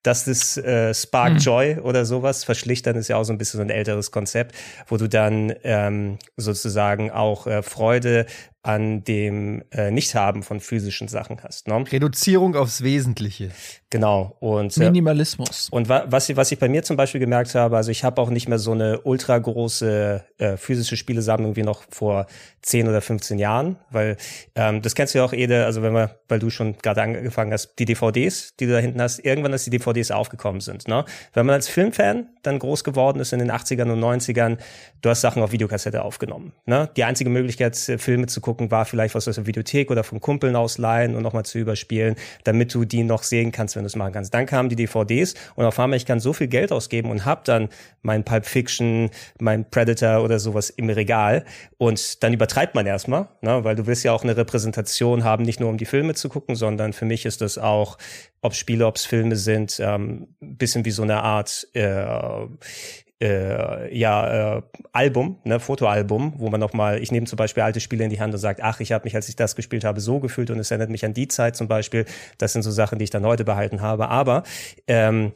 das ist äh, Spark Hm. Joy oder sowas. Verschlichtern ist ja auch so ein bisschen so ein älteres Konzept, wo du dann ähm, sozusagen auch äh, Freude an dem äh, Nichthaben von physischen Sachen hast. Ne? Reduzierung aufs Wesentliche. Genau. Und äh, Minimalismus. und wa was, ich- was ich bei mir zum Beispiel gemerkt habe, also ich habe auch nicht mehr so eine ultra große äh, physische Spielesammlung wie noch vor 10 oder 15 Jahren, weil ähm, das kennst du ja auch, Ede, also wenn wir, weil du schon gerade angefangen hast, die DVDs, die du da hinten hast, irgendwann, dass die DVDs aufgekommen sind. Ne? Wenn man als Filmfan dann groß geworden ist in den 80ern und 90ern, du hast Sachen auf Videokassette aufgenommen. Ne? Die einzige Möglichkeit, äh, Filme zu gucken, war vielleicht was aus der Videothek oder von Kumpeln ausleihen und nochmal zu überspielen, damit du die noch sehen kannst, wenn du es machen kannst. Dann kamen die DVDs und auf einmal, ich kann so viel Geld ausgeben und hab dann mein Pulp Fiction, mein Predator oder sowas im Regal und dann übertreibt man erstmal, ne? weil du willst ja auch eine Repräsentation haben, nicht nur um die Filme zu gucken, sondern für mich ist das auch, ob Spiele, ob Filme sind, ähm, bisschen wie so eine Art äh, äh, ja, äh, Album, ne, Fotoalbum, wo man nochmal, ich nehme zum Beispiel alte Spiele in die Hand und sage, ach, ich habe mich, als ich das gespielt habe, so gefühlt und es erinnert mich an die Zeit zum Beispiel. Das sind so Sachen, die ich dann heute behalten habe. Aber ähm,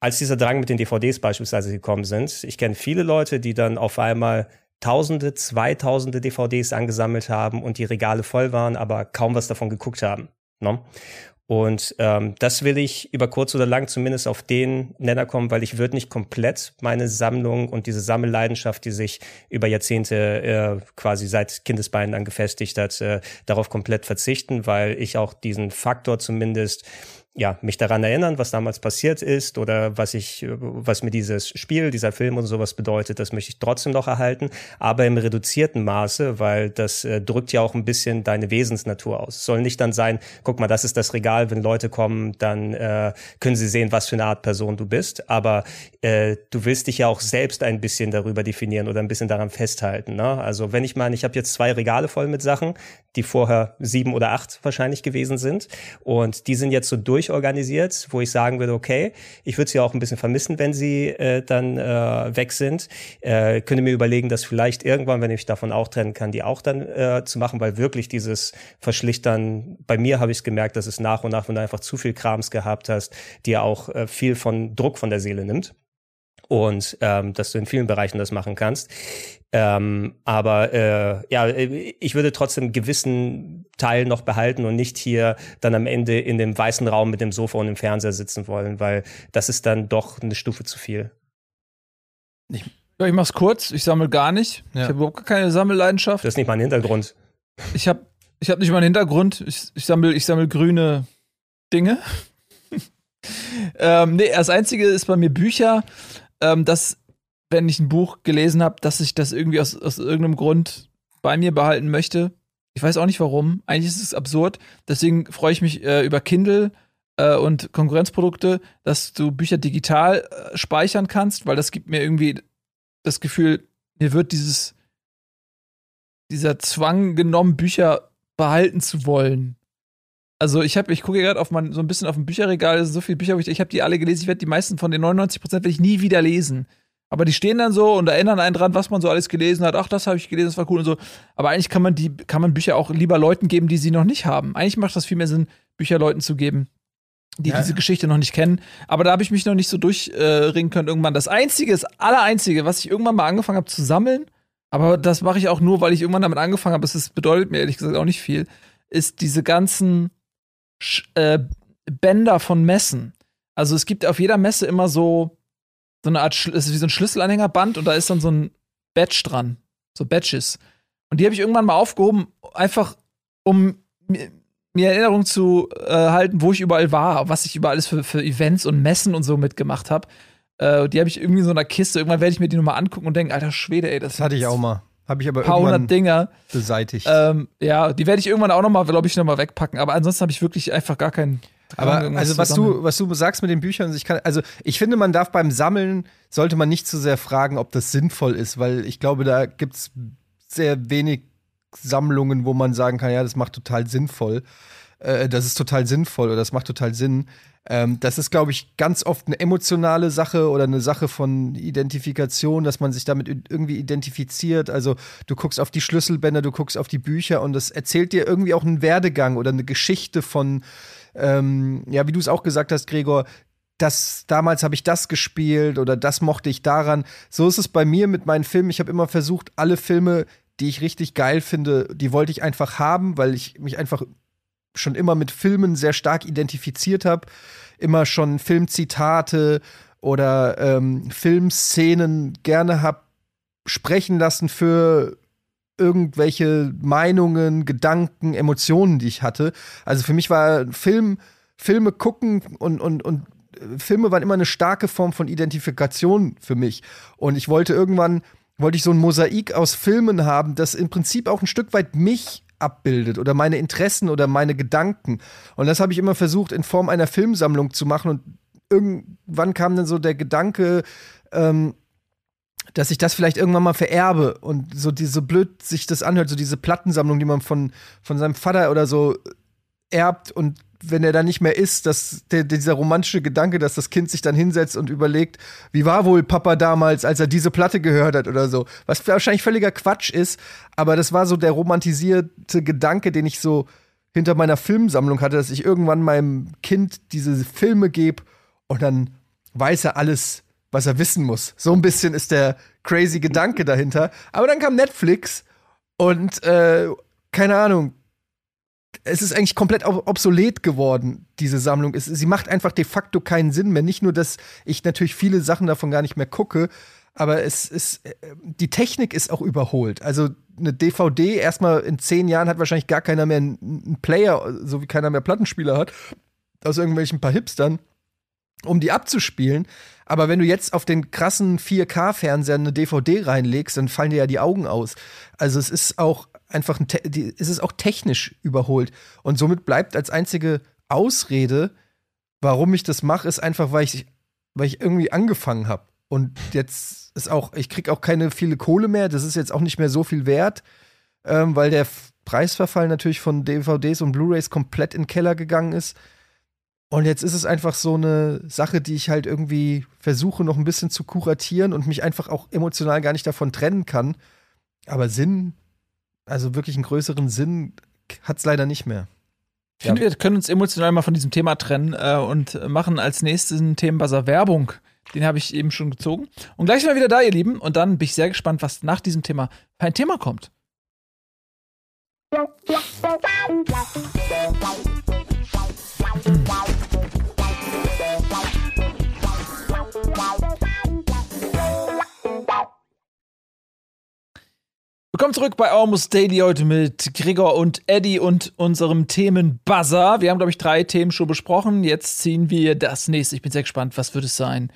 als dieser Drang mit den DVDs beispielsweise gekommen sind, ich kenne viele Leute, die dann auf einmal Tausende, Zweitausende DVDs angesammelt haben und die Regale voll waren, aber kaum was davon geguckt haben. Ne? Und ähm, das will ich über kurz oder lang zumindest auf den Nenner kommen, weil ich würde nicht komplett meine Sammlung und diese Sammelleidenschaft, die sich über Jahrzehnte äh, quasi seit Kindesbeinen dann gefestigt hat, äh, darauf komplett verzichten, weil ich auch diesen Faktor zumindest ja, mich daran erinnern, was damals passiert ist oder was ich, äh, was mir dieses Spiel, dieser Film und sowas bedeutet, das möchte ich trotzdem noch erhalten, aber im reduzierten Maße, weil das äh, drückt ja auch ein bisschen deine Wesensnatur aus. Es soll nicht dann sein, guck mal, das ist das Regal, wenn Leute kommen, dann äh, können sie sehen, was für eine Art Person du bist, aber äh, du willst dich ja auch selbst ein bisschen darüber definieren oder ein bisschen daran festhalten. Ne? Also wenn ich meine, ich habe jetzt zwei Regale voll mit Sachen, die vorher sieben oder acht wahrscheinlich gewesen sind und die sind jetzt so durchorganisiert, wo ich sagen würde, okay, ich würde sie auch ein bisschen vermissen, wenn sie äh, dann äh, weg sind. Äh, könnte mir überlegen, dass vielleicht irgendwann, wenn ich davon auch trennen kann, die auch dann äh, zu machen, weil wirklich dieses Verschlichtern, bei mir habe ich gemerkt, dass es nach und nach, wenn du einfach zu viel Krams gehabt hast, dir auch äh, viel von Druck von der Seele nimmt und ähm, dass du in vielen Bereichen das machen kannst. Ähm, aber äh, ja, ich würde trotzdem gewissen Teil noch behalten und nicht hier dann am Ende in dem weißen Raum mit dem Sofa und dem Fernseher sitzen wollen, weil das ist dann doch eine Stufe zu viel. Ja, ich mach's kurz, ich sammle gar nicht. Ja. Ich habe überhaupt keine Sammelleidenschaft. Das ist nicht mein Hintergrund. Ich habe ich hab nicht mal einen Hintergrund. Ich, ich sammle ich sammel grüne Dinge. ähm, nee, das Einzige ist bei mir Bücher, ähm, dass, wenn ich ein Buch gelesen habe, dass ich das irgendwie aus, aus irgendeinem Grund bei mir behalten möchte. Ich weiß auch nicht warum. Eigentlich ist es absurd. Deswegen freue ich mich äh, über Kindle äh, und Konkurrenzprodukte, dass du Bücher digital äh, speichern kannst, weil das gibt mir irgendwie das Gefühl, mir wird dieses dieser Zwang genommen, Bücher behalten zu wollen. Also ich habe, ich gucke gerade auf mein, so ein bisschen auf dem Bücherregal, so viele Bücher, ich, ich habe die alle gelesen, ich werde die meisten von den 99 Prozent werde ich nie wieder lesen. Aber die stehen dann so und erinnern einen dran, was man so alles gelesen hat. Ach, das habe ich gelesen, das war cool und so. Aber eigentlich kann man die, kann man Bücher auch lieber Leuten geben, die sie noch nicht haben. Eigentlich macht das viel mehr Sinn, Bücher Leuten zu geben, die Ja, diese. Geschichte noch nicht kennen. Aber da habe ich mich noch nicht so durchringen können irgendwann. Das einzige, das allereinzige, was ich irgendwann mal angefangen habe zu sammeln, aber das mache ich auch nur, weil ich irgendwann damit angefangen habe. Das bedeutet mir ehrlich gesagt auch nicht viel, ist diese ganzen äh, Bänder von Messen. Also es gibt auf jeder Messe immer so so eine Art, Schl- es ist wie so ein Schlüsselanhängerband und da ist dann so ein Badge dran, so Badges. Und die habe ich irgendwann mal aufgehoben, einfach um mir, mir Erinnerung zu äh, halten, wo ich überall war, was ich überall alles für, für Events und Messen und so mitgemacht habe. Äh, die habe ich irgendwie in so einer Kiste. Irgendwann werde ich mir die nochmal angucken und denken, alter Schwede, ey, das, Das hatte ich auch mal. Habe ich aber Ein paar hundert Dinger. beseitigt. Ähm, ja, die werde ich irgendwann auch nochmal, glaube ich, nochmal wegpacken. Aber ansonsten habe ich wirklich einfach gar keinen. Aber also was du, was du sagst mit den Büchern, ich kann, also ich finde, man darf beim Sammeln, sollte man nicht zu sehr fragen, ob das sinnvoll ist, weil ich glaube, da gibt es sehr wenig Sammlungen, wo man sagen kann, ja, das macht total sinnvoll. Äh, das ist total sinnvoll oder das macht total Sinn. Ähm, das ist, glaube ich, ganz oft eine emotionale Sache oder eine Sache von Identifikation, dass man sich damit irgendwie identifiziert. Also du guckst auf die Schlüsselbänder, du guckst auf die Bücher und das erzählt dir irgendwie auch einen Werdegang oder eine Geschichte von, ähm, ja, wie du es auch gesagt hast, Gregor, das, damals habe ich das gespielt oder das mochte ich daran. So ist es bei mir mit meinen Filmen. Ich habe immer versucht, alle Filme, die ich richtig geil finde, die wollte ich einfach haben, weil ich mich einfach schon immer mit Filmen sehr stark identifiziert habe. Immer schon Filmzitate oder ähm, Filmszenen gerne habe sprechen lassen für irgendwelche Meinungen, Gedanken, Emotionen, die ich hatte. Also für mich war Film, Filme gucken und, und, und äh, Filme waren immer eine starke Form von Identifikation für mich. Und ich wollte irgendwann, wollte ich so ein Mosaik aus Filmen haben, das im Prinzip auch ein Stück weit mich abbildet oder meine Interessen oder meine Gedanken. Und das habe ich immer versucht, in Form einer Filmsammlung zu machen. Und irgendwann kam dann so der Gedanke, ähm, dass ich das vielleicht irgendwann mal vererbe und so diese blöd sich das anhört, so diese Plattensammlung, die man von, von seinem Vater oder so erbt und wenn er dann nicht mehr ist, dass der, dieser romantische Gedanke, dass das Kind sich dann hinsetzt und überlegt, wie war wohl Papa damals, als er diese Platte gehört hat oder so. Was wahrscheinlich völliger Quatsch ist, aber das war so der romantisierte Gedanke, den ich so hinter meiner Filmsammlung hatte, dass ich irgendwann meinem Kind diese Filme gebe und dann weiß er alles, was er wissen muss. So ein bisschen ist der crazy Gedanke dahinter. Aber dann kam Netflix und äh, keine Ahnung, es ist eigentlich komplett ob- obsolet geworden, diese Sammlung. Es, sie macht einfach de facto keinen Sinn mehr. Nicht nur, dass ich natürlich viele Sachen davon gar nicht mehr gucke, aber es ist, äh, die Technik ist auch überholt. Also eine DVD, erstmal in zehn Jahren hat wahrscheinlich gar keiner mehr einen Player, so wie keiner mehr Plattenspieler hat, aus irgendwelchen paar Hipstern, um die abzuspielen. Aber wenn du jetzt auf den krassen 4K-Fernseher eine DVD reinlegst, dann fallen dir ja die Augen aus. Also es ist auch einfach ein, die, es ist auch technisch überholt. Und somit bleibt als einzige Ausrede, warum ich das mache, ist einfach, weil ich, weil ich irgendwie angefangen habe. Und jetzt ist auch, ich krieg auch keine viele Kohle mehr. Das ist jetzt auch nicht mehr so viel wert, ähm, weil der Preisverfall natürlich von DVDs und Blu-rays komplett in den Keller gegangen ist. Und jetzt ist es einfach so eine Sache, die ich halt irgendwie versuche noch ein bisschen zu kuratieren und mich einfach auch emotional gar nicht davon trennen kann. Aber Sinn, also wirklich einen größeren Sinn hat es leider nicht mehr. Ich finde, wir können uns emotional mal von diesem Thema trennen äh, und machen als nächstes einen Themenbuzzer Werbung. Den habe ich eben schon gezogen. Und gleich sind wir wieder da, ihr Lieben. Und dann bin ich sehr gespannt, was nach diesem Thema für ein Thema kommt. Willkommen zurück bei Almost Daily heute mit Gregor und Eddie und unserem Themenbuzzer. Wir haben, glaube ich, drei Themen schon besprochen. Jetzt ziehen wir das nächste. Ich bin sehr gespannt. Was wird es sein?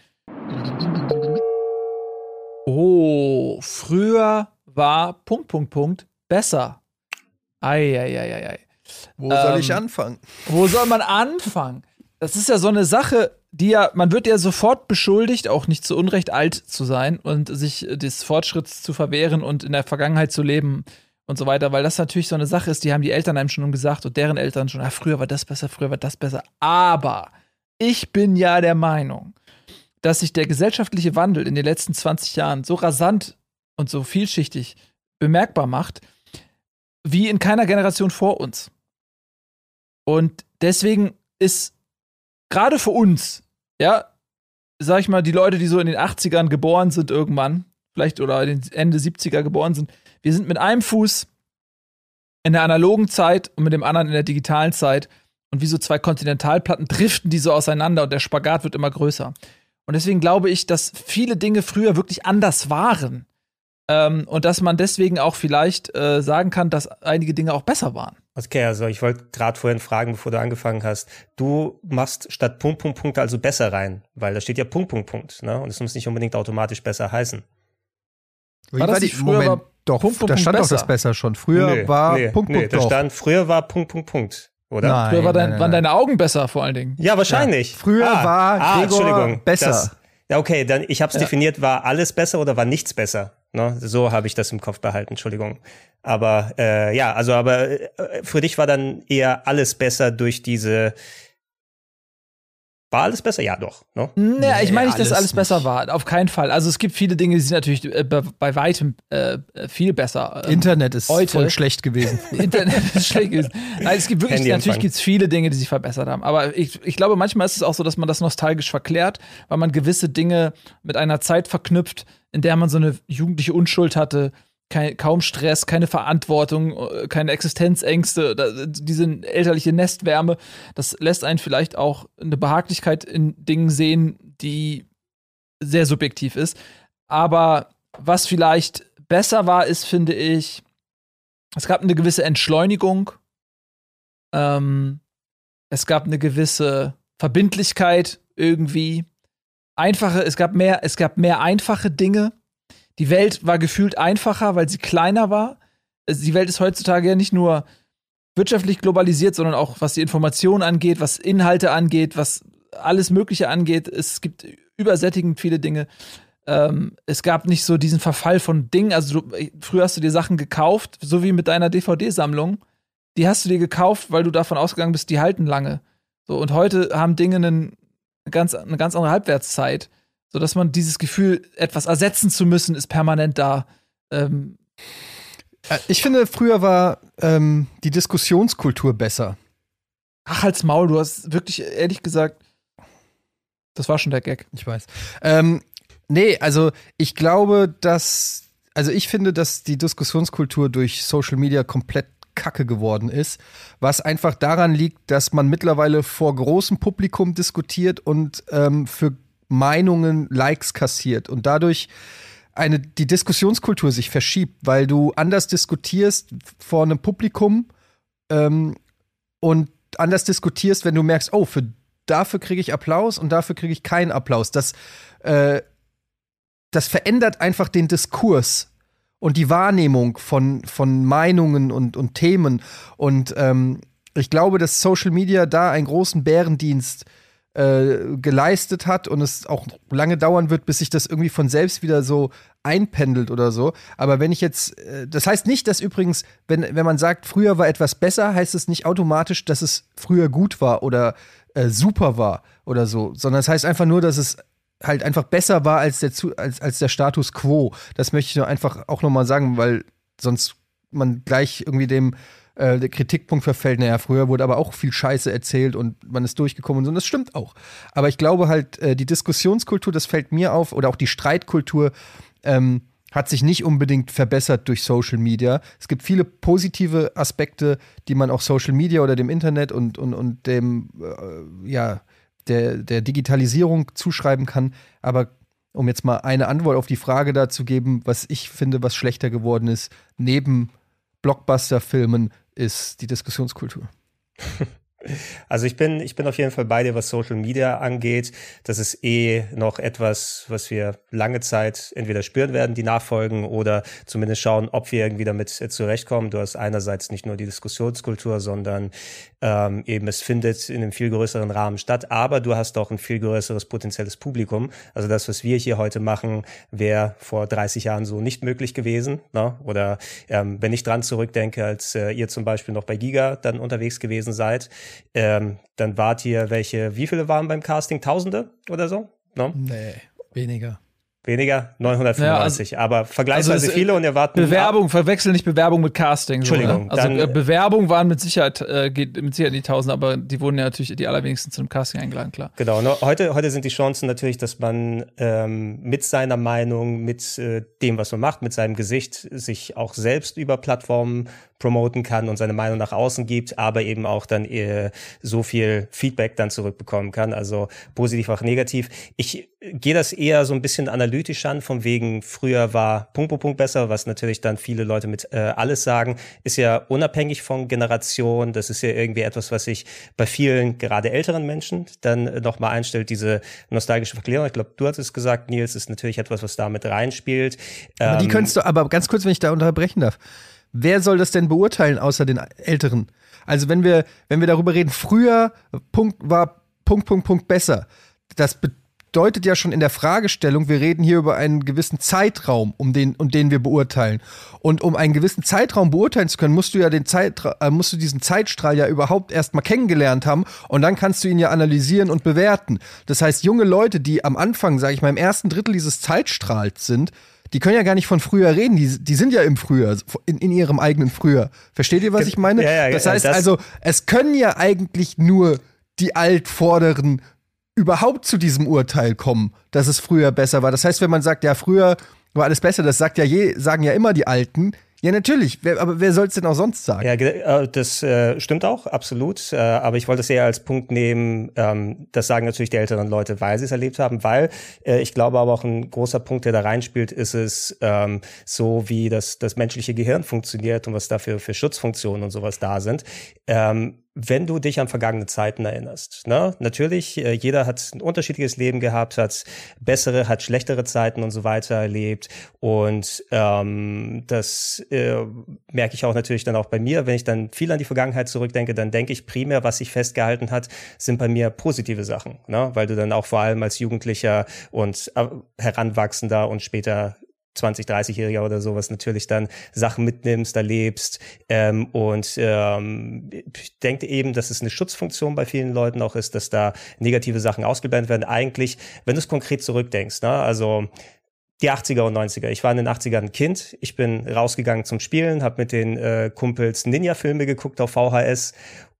Oh, früher war Punkt, Punkt, Punkt besser. Eieieiei. Wo soll Ähm, ich anfangen? Wo soll man anfangen? Das ist ja so eine Sache, die ja, man wird ja sofort beschuldigt, auch nicht zu Unrecht alt zu sein und sich des Fortschritts zu verwehren und in der Vergangenheit zu leben und so weiter, weil das natürlich so eine Sache ist, die haben die Eltern einem schon gesagt und deren Eltern schon, ah, früher war das besser, früher war das besser. Aber ich bin ja der Meinung, dass sich der gesellschaftliche Wandel in den letzten 20 Jahren so rasant und so vielschichtig bemerkbar macht, wie in keiner Generation vor uns. Und deswegen ist gerade für uns, ja, sag ich mal, die Leute, die so in den 80ern geboren sind irgendwann, vielleicht oder Ende 70er geboren sind, wir sind mit einem Fuß in der analogen Zeit und mit dem anderen in der digitalen Zeit. Und wie so zwei Kontinentalplatten driften die so auseinander und der Spagat wird immer größer. Und deswegen glaube ich, dass viele Dinge früher wirklich anders waren. Ähm, und dass man deswegen auch vielleicht äh, sagen kann, dass einige Dinge auch besser waren. Okay, also ich wollte gerade vorhin fragen, bevor du angefangen hast. Du machst statt Punkt, Punkt, Punkt also besser rein, weil da steht ja Punkt, Punkt, Punkt. Ne? Und es muss nicht unbedingt automatisch besser heißen. Wie war, war das die, früher Moment, war doch, Punkt, Punkt, da stand doch das besser schon. Früher nee, war nee, Punkt, nee, Punkt, da doch. stand, früher war Punkt, Punkt, Punkt. Oder? Nein, früher war dein, nein, waren deine Augen besser vor allen Dingen. Ja, wahrscheinlich. Ja. Früher ah, war ah, Gregor besser. Das, ja, okay, dann ich habe es ja. definiert, war alles besser oder war nichts besser? Ne? So habe ich das im Kopf behalten, Entschuldigung. Aber äh, ja, also aber äh, für dich war dann eher alles besser durch diese war alles besser? Ja, doch. Ne? Naja, ich meine nicht, dass alles besser war. Auf keinen Fall. Also es gibt viele Dinge, die sind natürlich äh, bei weitem äh, viel besser. Ähm, Internet ist heute. voll schlecht gewesen. Internet ist schlecht gewesen. Nein, es gibt wirklich, natürlich gibt es viele Dinge, die sich verbessert haben. Aber ich, ich glaube, manchmal ist es auch so, dass man das nostalgisch verklärt, weil man gewisse Dinge mit einer Zeit verknüpft, in der man so eine jugendliche Unschuld hatte kein, kaum Stress, keine Verantwortung, äh, keine Existenzängste, diese elterliche Nestwärme, das lässt einen vielleicht auch eine Behaglichkeit in Dingen sehen, die sehr subjektiv ist. Aber was vielleicht besser war, ist, finde ich, es gab eine gewisse Entschleunigung. Ähm, es gab eine gewisse Verbindlichkeit irgendwie. Einfache, es gab mehr, es gab mehr einfache Dinge die Welt war gefühlt einfacher, weil sie kleiner war. Die Welt ist heutzutage ja nicht nur wirtschaftlich globalisiert, sondern auch was die Informationen angeht, was Inhalte angeht, was alles Mögliche angeht. Es gibt übersättigend viele Dinge. Ähm, es gab nicht so diesen Verfall von Dingen. Also du, früher hast du dir Sachen gekauft, so wie mit deiner DVD-Sammlung. Die hast du dir gekauft, weil du davon ausgegangen bist, die halten lange. So, und heute haben Dinge einen, ganz, eine ganz andere Halbwertszeit so dass man dieses Gefühl, etwas ersetzen zu müssen, ist permanent da. Ähm äh, ich finde, früher war ähm, die Diskussionskultur besser. Ach, halt's Maul, du hast wirklich, ehrlich gesagt, das war schon der Gag. Ich weiß. Ähm, nee, also ich glaube, dass, also ich finde, dass die Diskussionskultur durch Social Media komplett kacke geworden ist, was einfach daran liegt, dass man mittlerweile vor großem Publikum diskutiert und ähm, für Meinungen Likes kassiert und dadurch eine, die Diskussionskultur sich verschiebt, weil du anders diskutierst vor einem Publikum ähm, und anders diskutierst, wenn du merkst, oh, für, dafür kriege ich Applaus und dafür kriege ich keinen Applaus. Das, äh, das verändert einfach den Diskurs und die Wahrnehmung von, von Meinungen und, und Themen. Und ähm, ich glaube, dass Social Media da einen großen Bärendienst äh, äh, geleistet hat und es auch lange dauern wird, bis sich das irgendwie von selbst wieder so einpendelt oder so. Aber wenn ich jetzt, äh, das heißt nicht, dass übrigens, wenn, wenn man sagt, früher war etwas besser, heißt es nicht automatisch, dass es früher gut war oder äh, super war oder so, sondern es das heißt einfach nur, dass es halt einfach besser war als der, als, als der Status quo. Das möchte ich nur einfach auch nochmal sagen, weil sonst man gleich irgendwie dem äh, der Kritikpunkt verfällt, naja, früher wurde aber auch viel Scheiße erzählt und man ist durchgekommen und so, und das stimmt auch. Aber ich glaube halt, äh, die Diskussionskultur, das fällt mir auf, oder auch die Streitkultur, ähm, hat sich nicht unbedingt verbessert durch Social Media. Es gibt viele positive Aspekte, die man auch Social Media oder dem Internet und, und, und dem, äh, ja, der, der Digitalisierung zuschreiben kann. Aber um jetzt mal eine Antwort auf die Frage da zu geben, was ich finde, was schlechter geworden ist, neben Blockbuster-Filmen ist die Diskussionskultur. Also ich bin, ich bin auf jeden Fall bei dir, was Social Media angeht. Das ist eh noch etwas, was wir lange Zeit entweder spüren werden, die Nachfolgen, oder zumindest schauen, ob wir irgendwie damit zurechtkommen. Du hast einerseits nicht nur die Diskussionskultur, sondern ähm, eben es findet in einem viel größeren Rahmen statt, aber du hast auch ein viel größeres potenzielles Publikum. Also das, was wir hier heute machen, wäre vor 30 Jahren so nicht möglich gewesen. Ne? Oder ähm, wenn ich dran zurückdenke, als äh, ihr zum Beispiel noch bei Giga dann unterwegs gewesen seid, ähm, dann wart ihr welche, wie viele waren beim Casting? Tausende oder so? No? Nee, weniger. Weniger? 995, ja, also, aber vergleichsweise also viele und erwarten. Bewerbung, verwechsel nicht Bewerbung mit Casting. Entschuldigung. So, ne? Also dann, äh, Bewerbung waren mit Sicherheit, äh, geht mit Sicherheit die Tausend, aber die wurden ja natürlich die allerwenigsten zu einem Casting eingeladen, klar. Genau. No, heute, heute sind die Chancen natürlich, dass man ähm, mit seiner Meinung, mit äh, dem, was man macht, mit seinem Gesicht sich auch selbst über Plattformen promoten kann und seine Meinung nach außen gibt, aber eben auch dann äh, so viel Feedback dann zurückbekommen kann, also positiv auch negativ. Ich gehe das eher so ein bisschen analytisch an, von wegen früher war Punkt, Punkt, Punkt besser, was natürlich dann viele Leute mit äh, alles sagen, ist ja unabhängig von Generation, das ist ja irgendwie etwas, was sich bei vielen, gerade älteren Menschen, dann nochmal einstellt, diese nostalgische Verklärung. Ich glaube, du hast es gesagt, Nils, ist natürlich etwas, was damit reinspielt. Aber die ähm, könntest du, aber ganz kurz, wenn ich da unterbrechen darf, wer soll das denn beurteilen außer den Älteren? Also wenn wir, wenn wir darüber reden, früher Punkt war Punkt, Punkt, Punkt besser. Das bedeutet ja schon in der Fragestellung, wir reden hier über einen gewissen Zeitraum, um den, um den wir beurteilen. Und um einen gewissen Zeitraum beurteilen zu können, musst du ja den Zeitra äh, musst du diesen Zeitstrahl ja überhaupt erst mal kennengelernt haben und dann kannst du ihn ja analysieren und bewerten. Das heißt, junge Leute, die am Anfang, sage ich mal, im ersten Drittel dieses Zeitstrahls sind, die können ja gar nicht von früher reden, die, die sind ja im Frühjahr, in, in ihrem eigenen Frühjahr. Versteht ihr, was ich meine? Ja, ja, das heißt das also, es können ja eigentlich nur die Altvorderen überhaupt zu diesem Urteil kommen, dass es früher besser war. Das heißt, wenn man sagt, ja, früher war alles besser, das sagt ja je, sagen ja immer die Alten, ja, natürlich. Wer, aber wer soll es denn auch sonst sagen? Ja, äh, das äh, stimmt auch, absolut. Äh, aber ich wollte es eher als Punkt nehmen, ähm, das sagen natürlich die älteren Leute, weil sie es erlebt haben, weil äh, ich glaube aber auch ein großer Punkt, der da reinspielt, ist es ähm, so, wie das, das menschliche Gehirn funktioniert und was dafür für Schutzfunktionen und sowas da sind. Ähm, wenn du dich an vergangene Zeiten erinnerst. Ne? Natürlich, äh, jeder hat ein unterschiedliches Leben gehabt, hat bessere, hat schlechtere Zeiten und so weiter erlebt. Und ähm, das äh, merke ich auch natürlich dann auch bei mir. Wenn ich dann viel an die Vergangenheit zurückdenke, dann denke ich primär, was sich festgehalten hat, sind bei mir positive Sachen. Ne? Weil du dann auch vor allem als Jugendlicher und äh, Heranwachsender und später 20, 30-Jähriger oder sowas natürlich dann Sachen mitnimmst, erlebst. Ähm, und ähm, ich denke eben, dass es eine Schutzfunktion bei vielen Leuten auch ist, dass da negative Sachen ausgeblendet werden. Eigentlich, wenn du es konkret zurückdenkst, ne? also die 80er und 90er. Ich war in den 80ern ein Kind. Ich bin rausgegangen zum Spielen, habe mit den äh, Kumpels Ninja-Filme geguckt auf VHS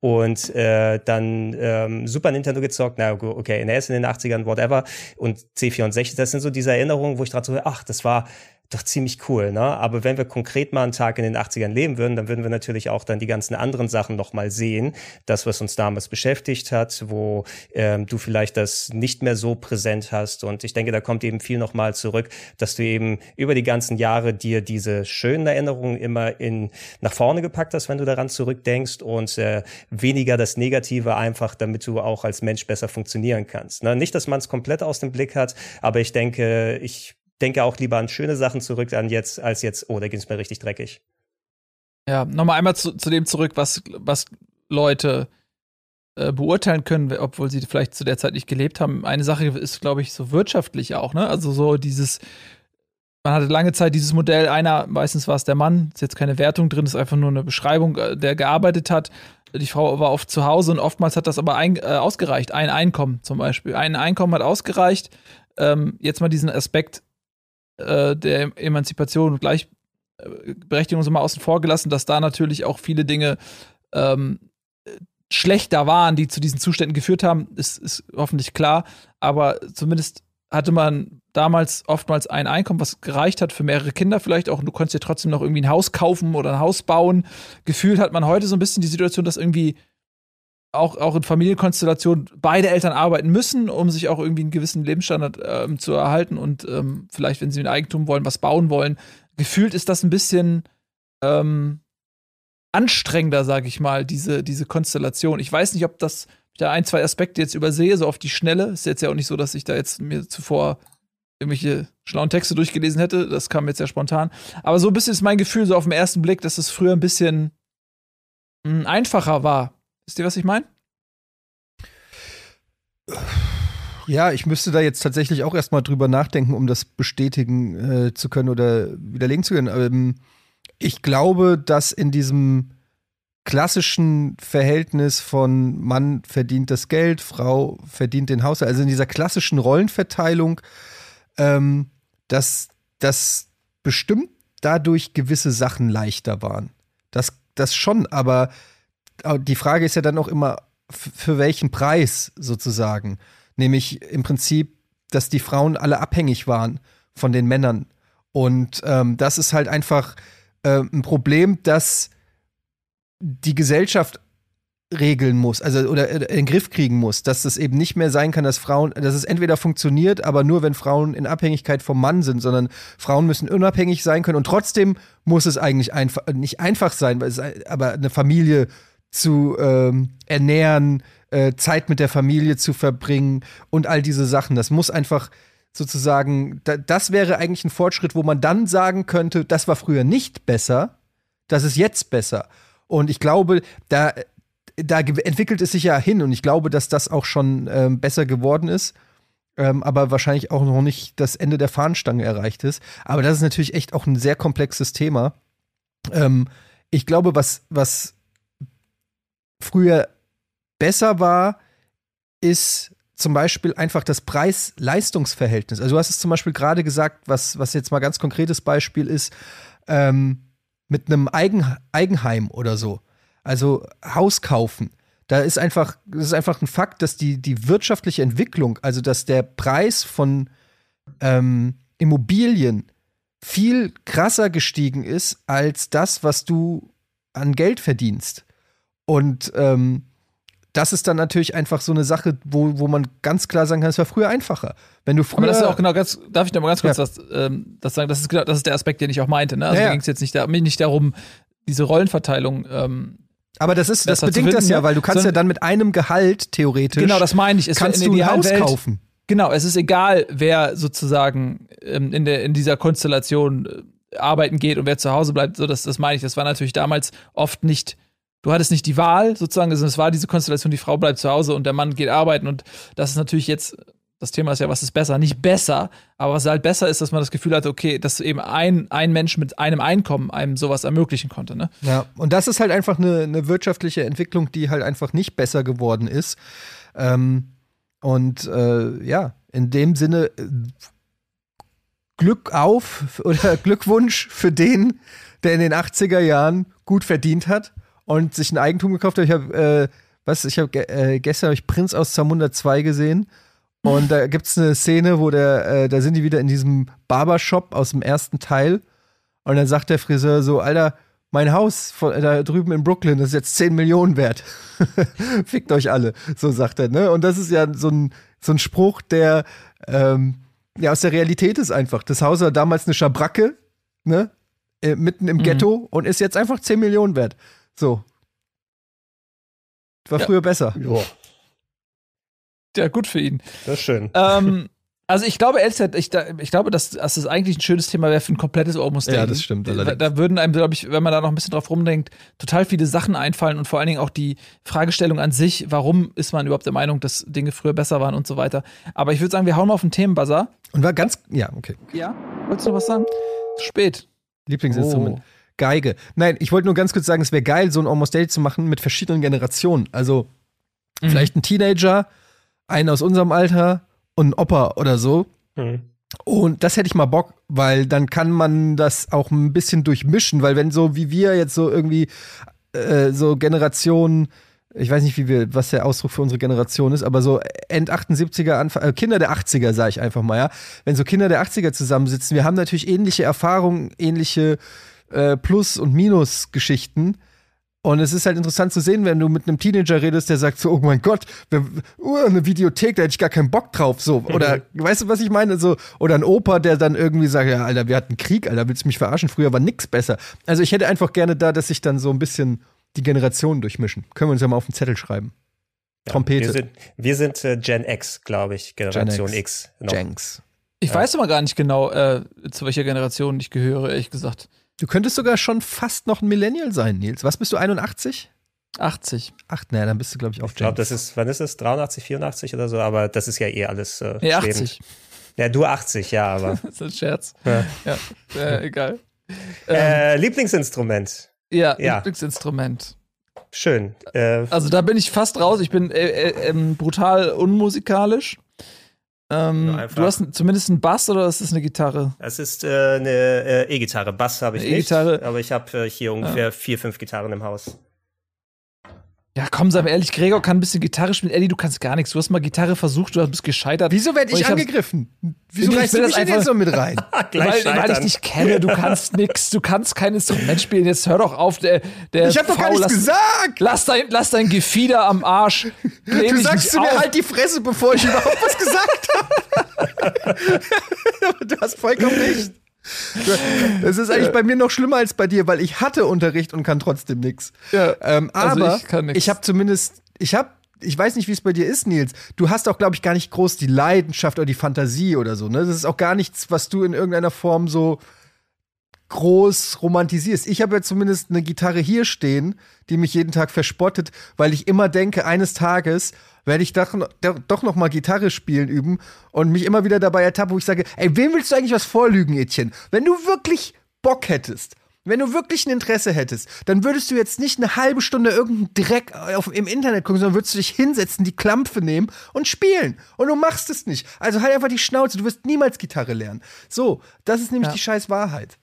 und äh, dann ähm, Super Nintendo gezockt, na okay, NES in den 80ern, whatever, und C64, das sind so diese Erinnerungen, wo ich dachte so, ach, das war doch ziemlich cool, ne? Aber wenn wir konkret mal einen Tag in den 80ern leben würden, dann würden wir natürlich auch dann die ganzen anderen Sachen nochmal sehen. Das, was uns damals beschäftigt hat, wo ähm, du vielleicht das nicht mehr so präsent hast. Und ich denke, da kommt eben viel nochmal zurück, dass du eben über die ganzen Jahre dir diese schönen Erinnerungen immer in nach vorne gepackt hast, wenn du daran zurückdenkst und äh, weniger das Negative einfach, damit du auch als Mensch besser funktionieren kannst. Ne? Nicht, dass man es komplett aus dem Blick hat, aber ich denke, ich denke auch lieber an schöne Sachen zurück an jetzt, als jetzt, oh, da ging es mir richtig dreckig. Ja, nochmal einmal zu, zu dem zurück, was, was Leute äh, beurteilen können, obwohl sie vielleicht zu der Zeit nicht gelebt haben. Eine Sache ist, glaube ich, so wirtschaftlich auch, ne? Also so dieses, man hatte lange Zeit dieses Modell, einer, meistens war es der Mann, ist jetzt keine Wertung drin, ist einfach nur eine Beschreibung, äh, der gearbeitet hat. Die Frau war oft zu Hause und oftmals hat das aber ein, äh, ausgereicht. Ein Einkommen zum Beispiel. Ein Einkommen hat ausgereicht. Ähm, jetzt mal diesen Aspekt äh, der Emanzipation und Gleichberechtigung so mal außen vor gelassen, dass da natürlich auch viele Dinge ähm, schlechter waren, die zu diesen Zuständen geführt haben, ist, ist hoffentlich klar. Aber zumindest hatte man damals oftmals ein Einkommen, was gereicht hat für mehrere Kinder vielleicht auch. Und du konntest ja trotzdem noch irgendwie ein Haus kaufen oder ein Haus bauen. Gefühlt hat man heute so ein bisschen die Situation, dass irgendwie auch, auch in Familienkonstellationen beide Eltern arbeiten müssen, um sich auch irgendwie einen gewissen Lebensstandard ähm, zu erhalten und ähm, vielleicht, wenn sie ein Eigentum wollen, was bauen wollen. Gefühlt ist das ein bisschen ähm, anstrengender, sage ich mal, diese, diese Konstellation. Ich weiß nicht, ob das ich da ein, zwei Aspekte jetzt übersehe, so auf die Schnelle. Ist jetzt ja auch nicht so, dass ich da jetzt mir zuvor irgendwelche schlauen Texte durchgelesen hätte. Das kam jetzt ja spontan. Aber so ein bisschen ist mein Gefühl, so auf den ersten Blick, dass es früher ein bisschen mh, hm, einfacher war, Wisst ihr, was ich meine? Ja, ich müsste da jetzt tatsächlich auch erstmal drüber nachdenken, um das bestätigen äh, zu können oder widerlegen zu können. Ähm, ich glaube, dass in diesem klassischen Verhältnis von Mann verdient das Geld, Frau verdient den Haushalt, also in dieser klassischen Rollenverteilung, ähm, dass, dass bestimmt dadurch gewisse Sachen leichter waren. Das, das schon, aber die Frage ist ja dann auch immer, für welchen Preis sozusagen. Nämlich im Prinzip, dass die Frauen alle abhängig waren von den Männern. Und ähm, das ist halt einfach äh, ein Problem, das die Gesellschaft regeln muss, also oder äh, in den Griff kriegen muss, dass es eben nicht mehr sein kann, dass Frauen, dass es entweder funktioniert, aber nur wenn Frauen in Abhängigkeit vom Mann sind, sondern Frauen müssen unabhängig sein können und trotzdem muss es eigentlich einfach nicht einfach sein, weil es, aber eine Familie zu ähm, ernähren, äh, Zeit mit der Familie zu verbringen und all diese Sachen. Das muss einfach sozusagen, da, das wäre eigentlich ein Fortschritt, wo man dann sagen könnte, das war früher nicht besser, das ist jetzt besser. Und ich glaube, da, da entwickelt es sich ja hin und ich glaube, dass das auch schon ähm, besser geworden ist. Ähm, aber wahrscheinlich auch noch nicht das Ende der Fahnenstange erreicht ist. Aber das ist natürlich echt auch ein sehr komplexes Thema. Ähm, ich glaube, was, was früher besser war, ist zum Beispiel einfach das Preis-Leistungs-Verhältnis. Also du hast es zum Beispiel gerade gesagt, was, was jetzt mal ganz konkretes Beispiel ist, ähm, mit einem Eigen, Eigenheim oder so. Also Haus kaufen. Da ist einfach, das ist einfach ein Fakt, dass die, die wirtschaftliche Entwicklung, also dass der Preis von ähm, Immobilien viel krasser gestiegen ist als das, was du an Geld verdienst. Und ähm, das ist dann natürlich einfach so eine Sache, wo, wo man ganz klar sagen kann, es war früher einfacher. Wenn du früher. Aber das ist auch genau ganz, darf ich da mal ganz kurz ja. das, ähm, das sagen? Das ist genau, das ist der Aspekt, den ich auch meinte. Ne? Also ja, ja. da ging es jetzt nicht, da, nicht darum, diese Rollenverteilung. Ähm, aber das ist, das bedingt finden, das ja, ne? weil du kannst so, ja dann mit einem Gehalt theoretisch. Genau, das meine ich. Es kannst du ein Haus Welt, kaufen. Genau, es ist egal, wer sozusagen ähm, in, der, in dieser Konstellation äh, arbeiten geht und wer zu Hause bleibt. So, das, das meine ich. Das war natürlich damals oft nicht du hattest nicht die Wahl sozusagen, es war diese Konstellation, die Frau bleibt zu Hause und der Mann geht arbeiten und das ist natürlich jetzt, das Thema ist ja, was ist besser? Nicht besser, aber was halt besser ist, dass man das Gefühl hat, okay, dass eben ein, ein Mensch mit einem Einkommen einem sowas ermöglichen konnte, ne? Ja, und das ist halt einfach eine, eine wirtschaftliche Entwicklung, die halt einfach nicht besser geworden ist. Ähm, und äh, ja, in dem Sinne äh, Glück auf oder Glückwunsch für den, der in den 80er Jahren gut verdient hat und sich ein Eigentum gekauft hat. Ich habe, äh, was, ich habe äh, gestern hab ich Prinz aus Zamunda 2 gesehen. Und da gibt es eine Szene, wo der, äh, da sind die wieder in diesem Barbershop aus dem ersten Teil. Und dann sagt der Friseur so, Alter, mein Haus von, da drüben in Brooklyn ist jetzt 10 Millionen wert. Fickt euch alle, so sagt er, ne? Und das ist ja so ein, so ein Spruch, der ähm, ja aus der Realität ist einfach. Das Haus war damals eine Schabracke, ne? Äh, mitten im mhm. Ghetto und ist jetzt einfach 10 Millionen wert. So. War ja. früher besser. Ja. Ja, gut für ihn. Das ist schön. Ähm, also ich glaube, ehrlich ich, ich glaube, dass, dass das eigentlich ein schönes Thema wäre für ein komplettes Almost Ja, das stimmt. Da, da, würden einem, glaube ich, wenn man da noch ein bisschen drauf rumdenkt, total viele Sachen einfallen und vor allen Dingen auch die Fragestellung an sich, warum ist man überhaupt der Meinung, dass Dinge früher besser waren und so weiter. Aber ich würde sagen, wir hauen mal auf den Themenbuzzer. Und war ganz, ja, okay. Ja, wolltest du noch was sagen? Spät. Lieblingsinstrument. Oh. Geige. Nein, ich wollte nur ganz kurz sagen, es wäre geil, so ein Almost Daily zu machen mit verschiedenen Generationen. Also mhm. vielleicht ein Teenager, einen aus unserem Alter und ein Opa oder so. Mhm. Und das hätte ich mal Bock, weil dann kann man das auch ein bisschen durchmischen, weil wenn so wie wir jetzt so irgendwie äh, so Generationen, ich weiß nicht, wie wir, was der Ausdruck für unsere Generation ist, aber so End 78er, Anfang, äh, Kinder der 80er, sage ich einfach mal, ja. Wenn so Kinder der 80er zusammensitzen, wir haben natürlich ähnliche Erfahrungen, ähnliche äh, Plus- und Minus-Geschichten. Und es ist halt interessant zu sehen, wenn du mit einem Teenager redest, der sagt so, oh mein Gott, wir, uh, eine Videothek, da hätte ich gar keinen Bock drauf, so. Oder, weißt du, was ich meine? So, oder ein Opa, der dann irgendwie sagt, ja, Alter, wir hatten Krieg, Alter, willst du mich verarschen? Früher war nix besser. Also ich hätte einfach gerne da, dass sich dann so ein bisschen die Generationen durchmischen. Können wir uns ja mal auf den Zettel schreiben. Ja, Trompete. Wir sind, wir sind äh, Gen X, glaube ich, Generation Gen X. X Jenks. Ich ja. weiß aber gar nicht genau, äh, zu welcher Generation ich gehöre, ehrlich gesagt. Du könntest sogar schon fast noch ein Millennial sein, Nils. Was bist du, 81? 80. Ach, naja, dann bist du, glaube ich, auch Ich glaube, das ist, wann ist es? 83, 84 oder so, aber das ist ja eh alles. Äh, nee, 80. Ja, du 80, ja, aber. das ist ein Scherz. Ja, ja äh, egal. Äh, ähm, Lieblingsinstrument. Ja, ja, Lieblingsinstrument. schön. Äh, Also da bin ich fast raus. Ich bin äh, äh, ähm, brutal unmusikalisch. Ähm, Einfach. du hast zumindest einen Bass oder ist das eine Gitarre? es ist äh, eine äh, E-Gitarre. Bass habe ich Eine nicht, E-Gitarre. aber ich habe äh, hier ungefähr vier, fünf Gitarren im Haus. Ja, komm, sei mal ehrlich, Gregor kann ein bisschen Gitarre spielen. Eddie, du kannst gar nichts. Du hast mal Gitarre versucht, du bist gescheitert. Wieso werde ich, ich angegriffen? Wieso Ich reißt du das mich einfach- so mit rein? Weil, weil ich dich kenne, du kannst nix, du kannst kein Instrument spielen. Jetzt hör doch auf, der, der Ich habe doch gar nichts lass, gesagt! Lass dein, lass dein Gefieder am Arsch. Du sagst zu mir halt die Fresse, bevor ich überhaupt was gesagt habe. Aber du hast vollkommen recht. Das ist eigentlich bei mir noch schlimmer als bei dir, weil ich hatte Unterricht und kann trotzdem nichts. Ja, Ähm, also aber ich kann nix. ich habe zumindest, ich habe, ich weiß nicht, wie es bei dir ist, Nils. Du hast auch, glaube ich, gar nicht groß die Leidenschaft oder die Fantasie oder so. Ne? Das ist auch gar nichts, was du in irgendeiner Form so groß romantisierst. Ich habe ja zumindest eine Gitarre hier stehen, die mich jeden Tag verspottet, weil ich immer denke, eines Tages werde ich doch, doch- noch mal Gitarre spielen üben und mich immer wieder dabei ertappe, wo ich sage, ey, wem willst du eigentlich was vorlügen, Etienne? Wenn du wirklich Bock hättest, wenn du wirklich ein Interesse hättest, dann würdest du jetzt nicht eine halbe Stunde irgendeinen Dreck auf, im Internet gucken, sondern würdest du dich hinsetzen, die Klampfe nehmen und spielen. Und du machst es nicht. Also halt einfach die Schnauze, du wirst niemals Gitarre lernen. So, das ist nämlich Ja. die scheiß Wahrheit.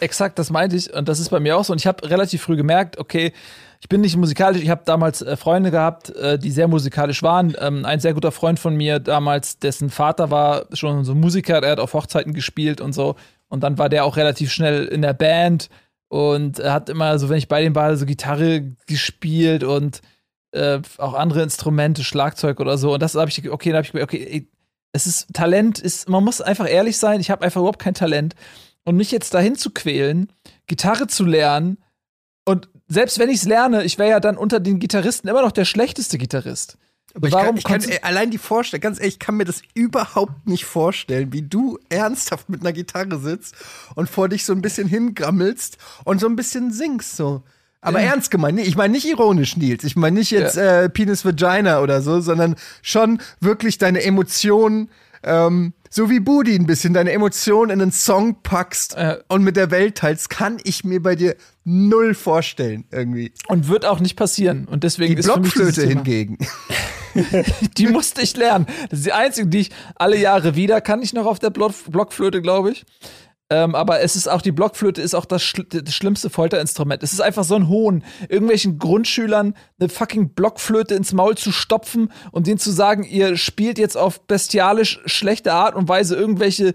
Exakt, das meinte ich und das ist bei mir auch so. Und ich habe relativ früh gemerkt, okay, ich bin nicht musikalisch. Ich habe damals äh, Freunde gehabt, äh, die sehr musikalisch waren. Ähm, ein sehr guter Freund von mir damals, dessen Vater war schon so Musiker, der hat auf Hochzeiten gespielt und so. Und dann war der auch relativ schnell in der Band und er hat immer so, wenn ich bei dem war, so Gitarre gespielt und äh, auch andere Instrumente, Schlagzeug oder so. Und das habe ich, okay, da habe ich gemerkt, okay, es ist Talent, ist, man muss einfach ehrlich sein, ich habe einfach überhaupt kein Talent. Und mich jetzt dahin zu quälen, Gitarre zu lernen und selbst wenn ich es lerne, ich wäre ja dann unter den Gitarristen immer noch der schlechteste Gitarrist. Aber ich Warum kann, ich kann konntest- ey, allein die Vorstellung, ganz ehrlich, ich kann mir das überhaupt nicht vorstellen, wie du ernsthaft mit einer Gitarre sitzt und vor dich so ein bisschen hingrammelst und so ein bisschen singst so. Aber Ja. ernst gemeint, ich meine nicht ironisch, Nils. Ich meine nicht jetzt äh, Penis Vagina oder so, sondern schon wirklich deine Emotionen, ähm, so wie Budi ein bisschen, deine Emotionen in einen Song packst Äh. und mit der Welt teilst, kann ich mir bei dir null vorstellen, irgendwie. Und wird auch nicht passieren. Und deswegen Die ist Blockflöte hingegen. Die musste ich lernen. Das ist die einzige, die ich alle Jahre wieder kann ich noch auf der Block Blockflöte, glaube ich. Ähm, aber es ist auch, die Blockflöte ist auch das, schl das schlimmste Folterinstrument. Es ist einfach so ein Hohn, irgendwelchen Grundschülern eine fucking Blockflöte ins Maul zu stopfen und denen zu sagen, ihr spielt jetzt auf bestialisch schlechte Art und Weise irgendwelche äh,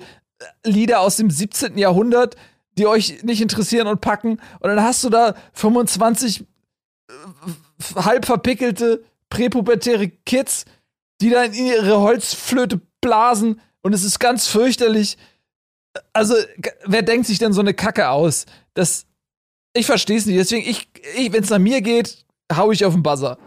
Lieder aus dem 17. Jahrhundert, die euch nicht interessieren und packen. Und dann hast du da 25 äh, halb verpickelte, präpubertäre Kids, die dann in ihre Holzflöte blasen und es ist ganz fürchterlich. Also, wer denkt sich denn so eine Kacke aus? Das, ich verstehe es nicht. Deswegen, ich, ich wenn es nach mir geht, hau ich auf den Buzzer.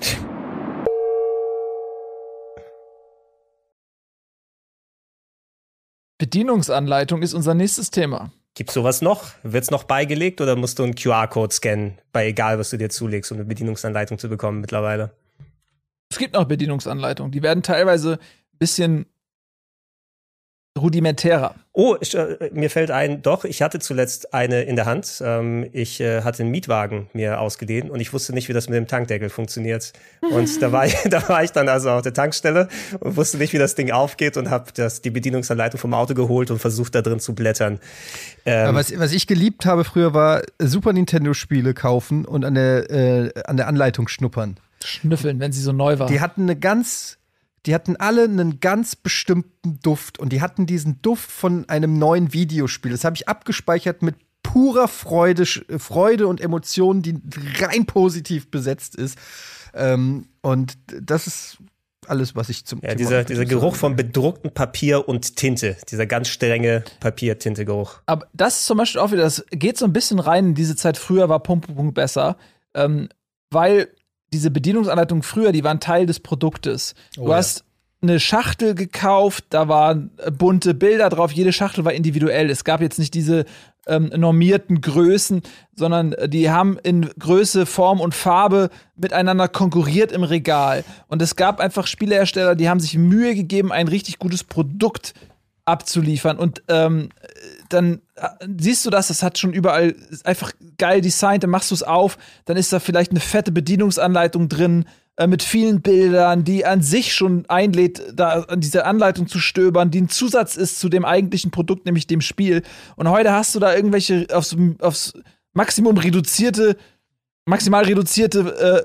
Bedienungsanleitung ist unser nächstes Thema. Gibt's sowas noch? Wird's noch beigelegt oder musst du einen QR-Code scannen, bei egal was du dir zulegst, um eine Bedienungsanleitung zu bekommen mittlerweile? Es gibt noch Bedienungsanleitungen. Die werden teilweise ein bisschen rudimentärer. Oh, ich, äh, mir fällt ein, doch, ich hatte zuletzt eine in der Hand. Ähm, ich äh, hatte einen Mietwagen mir ausgeliehen und ich wusste nicht, wie das mit dem Tankdeckel funktioniert. Und da war ich, da war ich dann also auf der Tankstelle und wusste nicht, wie das Ding aufgeht und habe das die Bedienungsanleitung vom Auto geholt und versucht da drin zu blättern. Ähm, Aber was, was ich geliebt habe früher war Super Nintendo Spiele kaufen und an der, äh, an der Anleitung schnuppern. Schnüffeln, wenn sie so neu war. Die hatten eine ganz, die hatten alle einen ganz bestimmten Duft und die hatten diesen Duft von einem neuen Videospiel. Das habe ich abgespeichert mit purer Freude, Freude und Emotionen, die rein positiv besetzt ist. Ähm, und das ist alles, was ich zum ja, Thema dieser, dieser Geruch von bedrucktem Papier und Tinte, dieser ganz strenge Papier-Tinte-Geruch. Aber das ist zum Beispiel auch wieder, das geht so ein bisschen rein in diese Zeit. Früher war Punkt, Punkt, Punkt besser, ähm, weil diese Bedienungsanleitungen früher, die waren Teil des Produktes. Du Oh ja. hast eine Schachtel gekauft, da waren äh, bunte Bilder drauf, jede Schachtel war individuell. Es gab jetzt nicht diese ähm, normierten Größen, sondern äh, die haben in Größe, Form und Farbe miteinander konkurriert im Regal. Und es gab einfach Spielehersteller, die haben sich Mühe gegeben, ein richtig gutes Produkt abzuliefern. Und ähm, dann äh, siehst du das, das hat schon überall einfach geil designt, dann machst du es auf, dann ist da vielleicht eine fette Bedienungsanleitung drin äh, mit vielen Bildern, die an sich schon einlädt, da an dieser Anleitung zu stöbern, die ein Zusatz ist zu dem eigentlichen Produkt, nämlich dem Spiel. Und heute hast du da irgendwelche aufs, aufs Maximum reduzierte, maximal reduzierte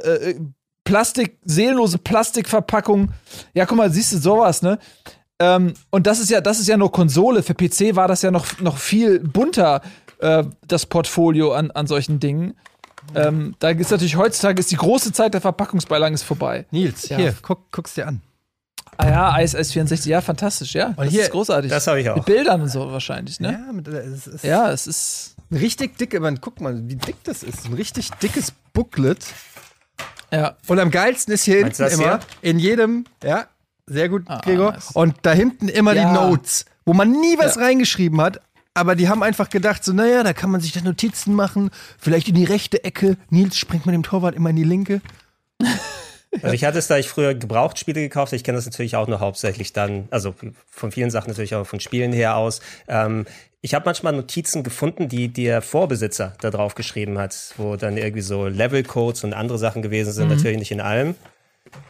äh, äh, Plastik, seelenlose Plastikverpackung. Ja, guck mal, siehst du sowas, ne? Ähm, und das ist ja, das ist ja nur Konsole. Für PC war das ja noch, noch viel bunter, äh, das Portfolio an, an solchen Dingen. Ähm, da ist natürlich heutzutage ist die große Zeit der Verpackungsbeilagen ist vorbei. Nils, Ja. hier, guck, guck's dir an. Ah ja, ISS 64, ja, fantastisch, ja. Das hier- ist großartig. Das habe ich auch. Mit Bildern und so wahrscheinlich, ne? Ja, mit, äh, es ist Ja, es ist. richtig dick. Man, guck mal, wie dick das ist. Ein richtig dickes Booklet. Ja. Und am geilsten ist hier Meinst hinten immer, in jedem, ja, sehr gut, Ah, Gregor. nice. Und da hinten immer Ja. die Notes, wo man nie was Ja. reingeschrieben hat. Aber die haben einfach gedacht, so, naja, da kann man sich da Notizen machen, vielleicht in die rechte Ecke. Nils springt mit dem Torwart immer in die linke. Also ich hatte es, da ich früher Gebrauchtspiele gekauft habe, ich kenne das natürlich auch nur hauptsächlich dann, also von vielen Sachen natürlich auch von Spielen her aus. Ähm, ich habe manchmal Notizen gefunden, die der Vorbesitzer da drauf geschrieben hat, wo dann irgendwie so Levelcodes und andere Sachen gewesen sind, natürlich nicht in allem.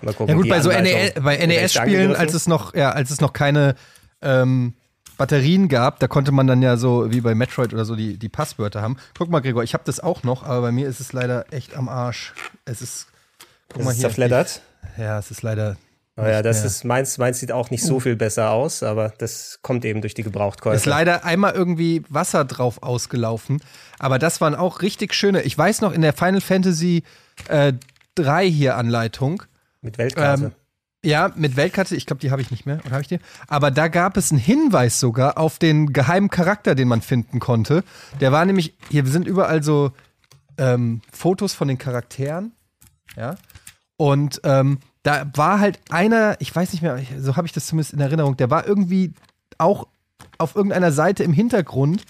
Mal gucken, Ja gut, bei so NES, bei NES-Spielen, angegriffen. als es noch, ja, als es noch keine ähm, Batterien gab, da konnte man dann ja so wie bei Metroid oder so die, die Passwörter haben. Guck mal, Gregor, ich habe das auch noch, aber bei mir ist es leider echt am Arsch. Es ist, guck Das mal ist hier. zerfleddert. Ja, es ist leider. Oh ja, das mehr. ist meins, meins sieht auch nicht so viel besser aus, aber das kommt eben durch die Gebrauchtkäufe. Ist leider einmal irgendwie Wasser drauf ausgelaufen. Aber das waren auch richtig schöne. Ich weiß noch in der Final Fantasy äh, 3 hier Anleitung. Mit Weltkarte. Ähm, ja, mit Weltkarte, ich glaube, die habe ich nicht mehr. Oder habe ich die? Aber da gab es einen Hinweis sogar auf den geheimen Charakter, den man finden konnte. Der war nämlich, hier sind überall so ähm, Fotos von den Charakteren. Ja. Und ähm, da war halt einer, ich weiß nicht mehr, so habe ich das zumindest in Erinnerung, der war irgendwie auch auf irgendeiner Seite im Hintergrund.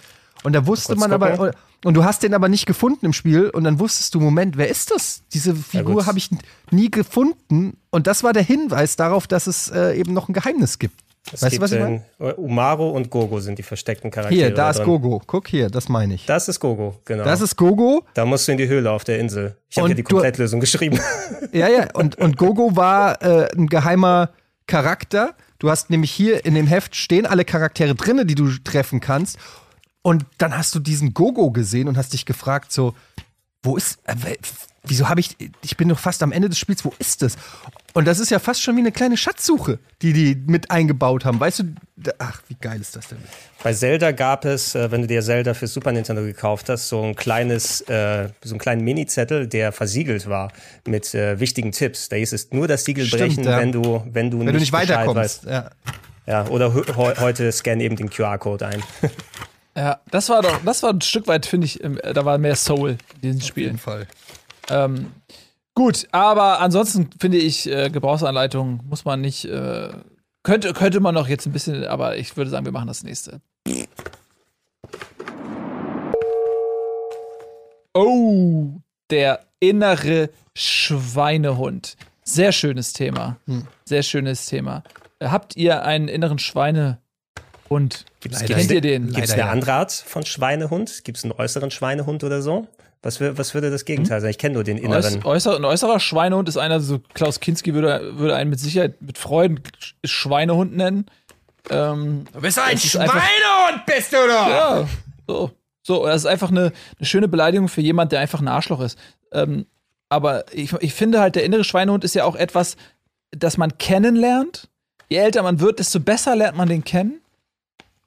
Und da wusste man aber, und du hast den aber nicht gefunden im Spiel und dann wusstest du, Moment, wer ist das? Diese Figur gut. habe ich nie gefunden und das war der Hinweis darauf, dass es äh, eben noch ein Geheimnis gibt. Es weißt du, gibt was ich den- Umaro und Gogo sind die versteckten Charaktere. Hier, da ist drin. Gogo. Guck hier, das meine ich. Das ist Gogo, genau. Das ist Gogo. da musst du in die Höhle auf der Insel. Ich habe hier die du- Komplettlösung geschrieben. Ja, ja, und, und Gogo war äh, ein geheimer Charakter. Du hast nämlich hier in dem Heft stehen alle Charaktere drinne, die du treffen kannst. Und dann hast du diesen Gogo gesehen und hast dich gefragt, so, wo ist, äh, wieso habe ich, ich bin doch fast am Ende des Spiels, wo ist das? Und das ist ja fast schon wie eine kleine Schatzsuche, die die mit eingebaut haben. Weißt du, ach, wie geil ist das denn? Bei Zelda gab es, äh, wenn du dir Zelda für Super Nintendo gekauft hast, so ein kleines, äh, so einen kleinen Mini-Zettel, der versiegelt war mit äh, wichtigen Tipps. Da hieß es nur das Siegel Stimmt, brechen, ja. wenn du, wenn du Wenn du nicht Bescheid weiterkommst. Ja. Ja, oder he heu- heute scan eben den QR-Code ein. Ja, das war doch, das war ein Stück weit, finde ich, da war mehr Soul in diesem Auf Spiel. jeden Fall. Ähm, gut, aber ansonsten finde ich, äh, Gebrauchsanleitung muss man nicht, äh, könnte, könnte man noch jetzt ein bisschen, aber ich würde sagen, wir machen das nächste. Oh, der innere Schweinehund. Sehr schönes Thema. Hm. Sehr schönes Thema. Äh, Habt ihr einen inneren Schweinehund? Gibt's, Leider Kennt ihr den? Gibt es eine ja. andere Art von Schweinehund? Gibt es einen äußeren Schweinehund oder so? Was, was würde das Gegenteil Hm? sein? Ich kenne nur den inneren. äußer, ein äußerer Schweinehund ist einer, so Klaus Kinski würde, würde einen mit Sicherheit mit Freuden Sch- Schweinehund nennen. Ähm, Du bist ein einfach- Schweinehund, bist du doch! ja, so. So, das ist einfach eine, eine schöne Beleidigung für jemand, der einfach ein Arschloch ist. Ähm, aber ich, ich finde halt, der innere Schweinehund ist ja auch etwas, das man kennenlernt. Je älter man wird, desto besser lernt man den kennen.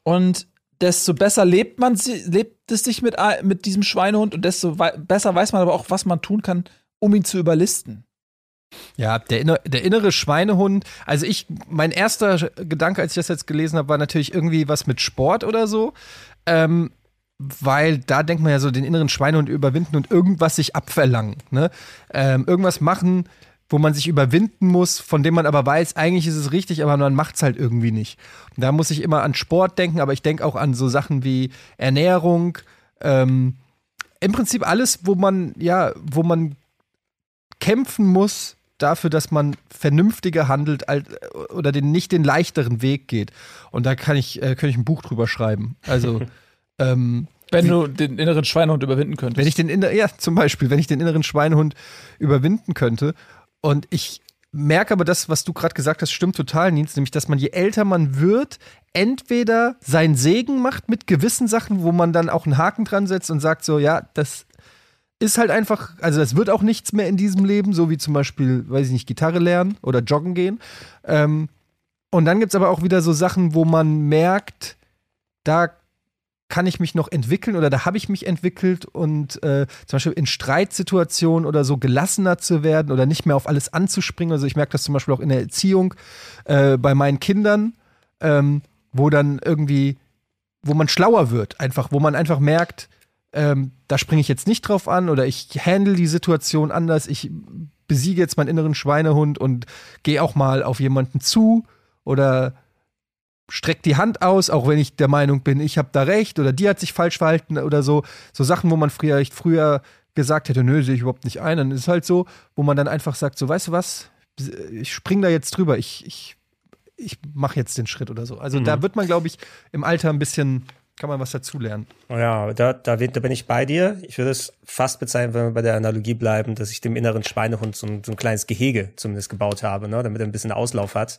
Und desto besser lebt man lebt es sich mit, mit diesem Schweinehund und desto wei besser weiß man aber auch, was man tun kann, um ihn zu überlisten. Ja, der, inner, der innere Schweinehund. Also ich, mein erster Gedanke, als ich das jetzt gelesen habe, war natürlich irgendwie was mit Sport oder so. Ähm, weil da denkt man ja so, den inneren Schweinehund überwinden und irgendwas sich abverlangen. Ne? Ähm, irgendwas machen, wo man sich überwinden muss, von dem man aber weiß, eigentlich ist es richtig, aber man macht es halt irgendwie nicht. Und da muss ich immer an Sport denken, aber ich denke auch an so Sachen wie Ernährung, ähm, im Prinzip alles, wo man, ja, wo man kämpfen muss dafür, dass man vernünftiger handelt als, oder den, nicht den leichteren Weg geht. Und da kann ich, äh, kann ich ein Buch drüber schreiben. Also Ähm, wenn du den inneren Schweinehund überwinden könntest. Wenn ich den inneren, ja, zum Beispiel, wenn ich den inneren Schweinehund überwinden könnte. Und ich merke aber das, was du gerade gesagt hast, stimmt total, Nils, nämlich, dass man je älter man wird, entweder seinen Segen macht mit gewissen Sachen, wo man dann auch einen Haken dran setzt und sagt so, ja, das ist halt einfach, also das wird auch nichts mehr in diesem Leben, so wie zum Beispiel, weiß ich nicht, Gitarre lernen oder joggen gehen. Ähm, und dann gibt es aber auch wieder so Sachen, wo man merkt, da kann ich mich noch entwickeln oder da habe ich mich entwickelt und äh, zum Beispiel in Streitsituationen oder so gelassener zu werden oder nicht mehr auf alles anzuspringen. Also ich merke das zum Beispiel auch in der Erziehung äh, bei meinen Kindern, ähm, wo dann irgendwie, wo man schlauer wird, einfach, wo man einfach merkt, ähm, da springe ich jetzt nicht drauf an oder ich handle die Situation anders, ich besiege jetzt meinen inneren Schweinehund und gehe auch mal auf jemanden zu oder streck die Hand aus, auch wenn ich der Meinung bin, ich habe da recht oder die hat sich falsch verhalten oder so. So Sachen, wo man früher, früher gesagt hätte, nö, sehe ich überhaupt nicht ein. Dann ist es halt so, wo man dann einfach sagt, so, weißt du was, ich spring da jetzt drüber, ich, ich, ich mache jetzt den Schritt oder so. Also mhm. da wird man, glaube ich, im Alter ein bisschen kann man was dazulernen. Ja, da, da, da bin ich bei dir. Ich würde es fast bezeichnen, wenn wir bei der Analogie bleiben, dass ich dem inneren Schweinehund so ein, so ein kleines Gehege zumindest gebaut habe, ne, damit er ein bisschen Auslauf hat.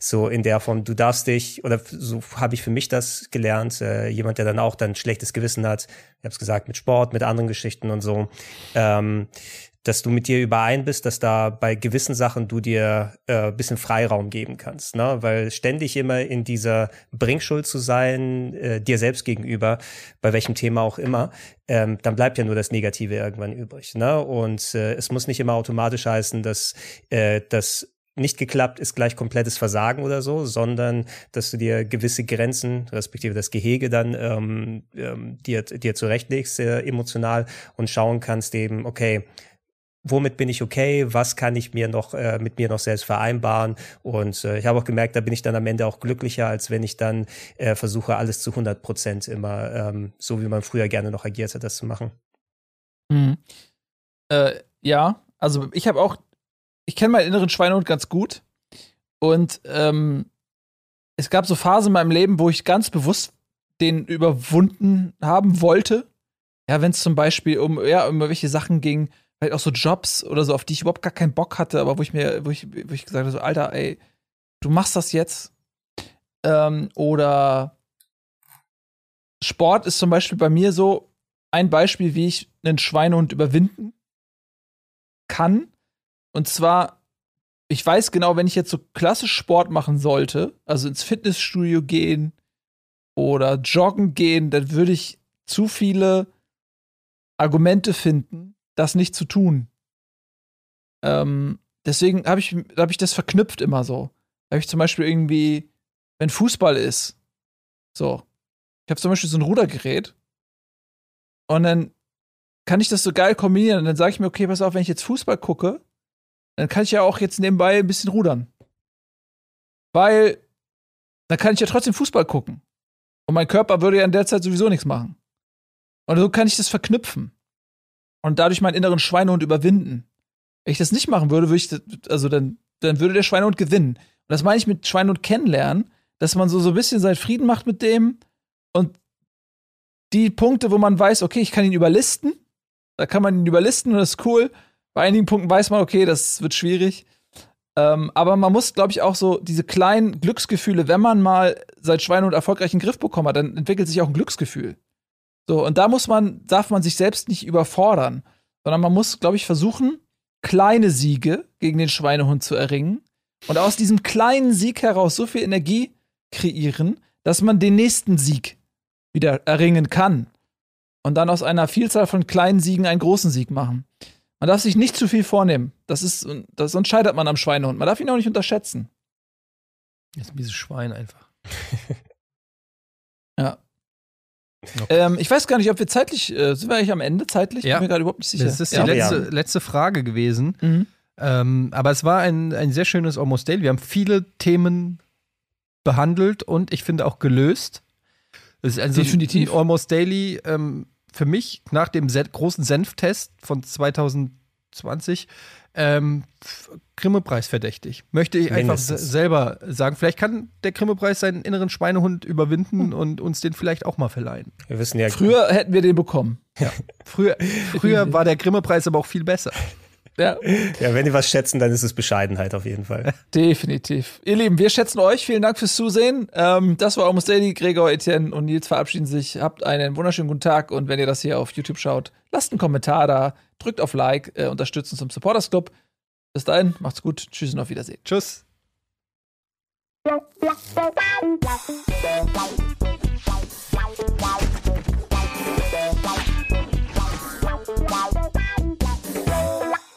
So in der Form, du darfst dich, oder so habe ich für mich das gelernt, äh, jemand, der dann auch dann schlechtes Gewissen hat, ich habe es gesagt, mit Sport, mit anderen Geschichten und so, ähm, dass du mit dir überein bist, dass da bei gewissen Sachen du dir äh, bisschen Freiraum geben kannst, ne? Weil ständig immer in dieser Bringschuld zu sein, äh, dir selbst gegenüber, bei welchem Thema auch immer, ähm, dann bleibt ja nur das Negative irgendwann übrig, ne? Und äh, es muss nicht immer automatisch heißen, dass äh, das nicht geklappt ist gleich komplettes Versagen oder so, sondern dass du dir gewisse Grenzen, respektive das Gehege dann ähm, ähm, dir, dir zurechtlegst, äh, emotional und schauen kannst eben, okay, womit bin ich okay, was kann ich mir noch äh, mit mir noch selbst vereinbaren und äh, ich habe auch gemerkt, da bin ich dann am Ende auch glücklicher, als wenn ich dann äh, versuche, alles zu 100 Prozent immer ähm, so, wie man früher gerne noch agiert hat, das zu machen. Mhm. Äh, ja, also ich habe auch, ich kenne meinen inneren Schweinehund ganz gut und ähm, es gab so Phasen in meinem Leben, wo ich ganz bewusst den überwunden haben wollte. Ja, wenn es zum Beispiel um, ja, um welche Sachen ging, vielleicht auch so Jobs oder so, auf die ich überhaupt gar keinen Bock hatte, aber wo ich mir, wo ich, wo ich gesagt habe, so, Alter, ey, du machst das jetzt. Ähm, oder Sport ist zum Beispiel bei mir so ein Beispiel, wie ich einen Schweinehund überwinden kann. Und zwar, ich weiß genau, wenn ich jetzt so klassisch Sport machen sollte, also ins Fitnessstudio gehen oder joggen gehen, dann würde ich zu viele Argumente finden, das nicht zu tun. Ähm, deswegen habe ich, hab ich das verknüpft immer so. Da habe ich zum Beispiel irgendwie, wenn Fußball ist, so, ich habe zum Beispiel so ein Rudergerät und dann kann ich das so geil kombinieren und dann sage ich mir, okay, pass auf, wenn ich jetzt Fußball gucke, dann kann ich ja auch jetzt nebenbei ein bisschen rudern. Weil dann kann ich ja trotzdem Fußball gucken. Und mein Körper würde ja in der Zeit sowieso nichts machen. Und so kann ich das verknüpfen und dadurch meinen inneren Schweinehund überwinden. Wenn ich das nicht machen würde, würde ich, also dann, dann würde der Schweinehund gewinnen. Und das meine ich mit Schweinehund kennenlernen, dass man so, so ein bisschen seinen Frieden macht mit dem und die Punkte, wo man weiß, okay, ich kann ihn überlisten, da kann man ihn überlisten und das ist cool. Bei einigen Punkten weiß man, okay, das wird schwierig. Ähm, aber man muss, glaube ich, auch so diese kleinen Glücksgefühle, wenn man mal sein Schweinehund erfolgreich den Griff bekommen hat, dann entwickelt sich auch ein Glücksgefühl. So, und da muss man, darf man sich selbst nicht überfordern, sondern man muss, glaube ich, versuchen, kleine Siege gegen den Schweinehund zu erringen und aus diesem kleinen Sieg heraus so viel Energie kreieren, dass man den nächsten Sieg wieder erringen kann. Und dann aus einer Vielzahl von kleinen Siegen einen großen Sieg machen. Man darf sich nicht zu viel vornehmen. Das ist, das, sonst scheitert man am Schweinehund. Man darf ihn auch nicht unterschätzen. Das ist ein bisschen Schwein einfach. ja. Okay. Ähm, ich weiß gar nicht, ob wir zeitlich, äh, sind wir eigentlich am Ende zeitlich? Ja. Bin mir gerade überhaupt nicht sicher. Das ist die ja. letzte, letzte, Frage gewesen. Mhm. Ähm, aber es war ein, ein sehr schönes Almost Daily. Wir haben viele Themen behandelt und ich finde auch gelöst. Es ist also Definitiv. Almost Daily ähm, für mich nach dem großen Senftest von 2019 20, ähm, Grimme-Preis verdächtig. Möchte ich einfach Mindestens. selber sagen. Vielleicht kann der Grimme-Preis seinen inneren Schweinehund überwinden und uns den vielleicht auch mal verleihen. Wir wissen ja, Früher hätten wir den bekommen. Früher, früher war der Grimme-Preis aber auch viel besser. Ja, ja, wenn die was schätzen, dann ist es Bescheidenheit auf jeden Fall. definitiv. Ihr Lieben, wir schätzen euch. Vielen Dank fürs Zusehen. Ähm, das war Almost Daily. Gregor, Etienne und Nils verabschieden sich. Habt einen wunderschönen guten Tag. Und wenn ihr das hier auf YouTube schaut, lasst einen Kommentar da, drückt auf Like, äh, unterstützt uns im Supporters Club. Bis dahin, macht's gut. Tschüss und auf Wiedersehen. Tschüss.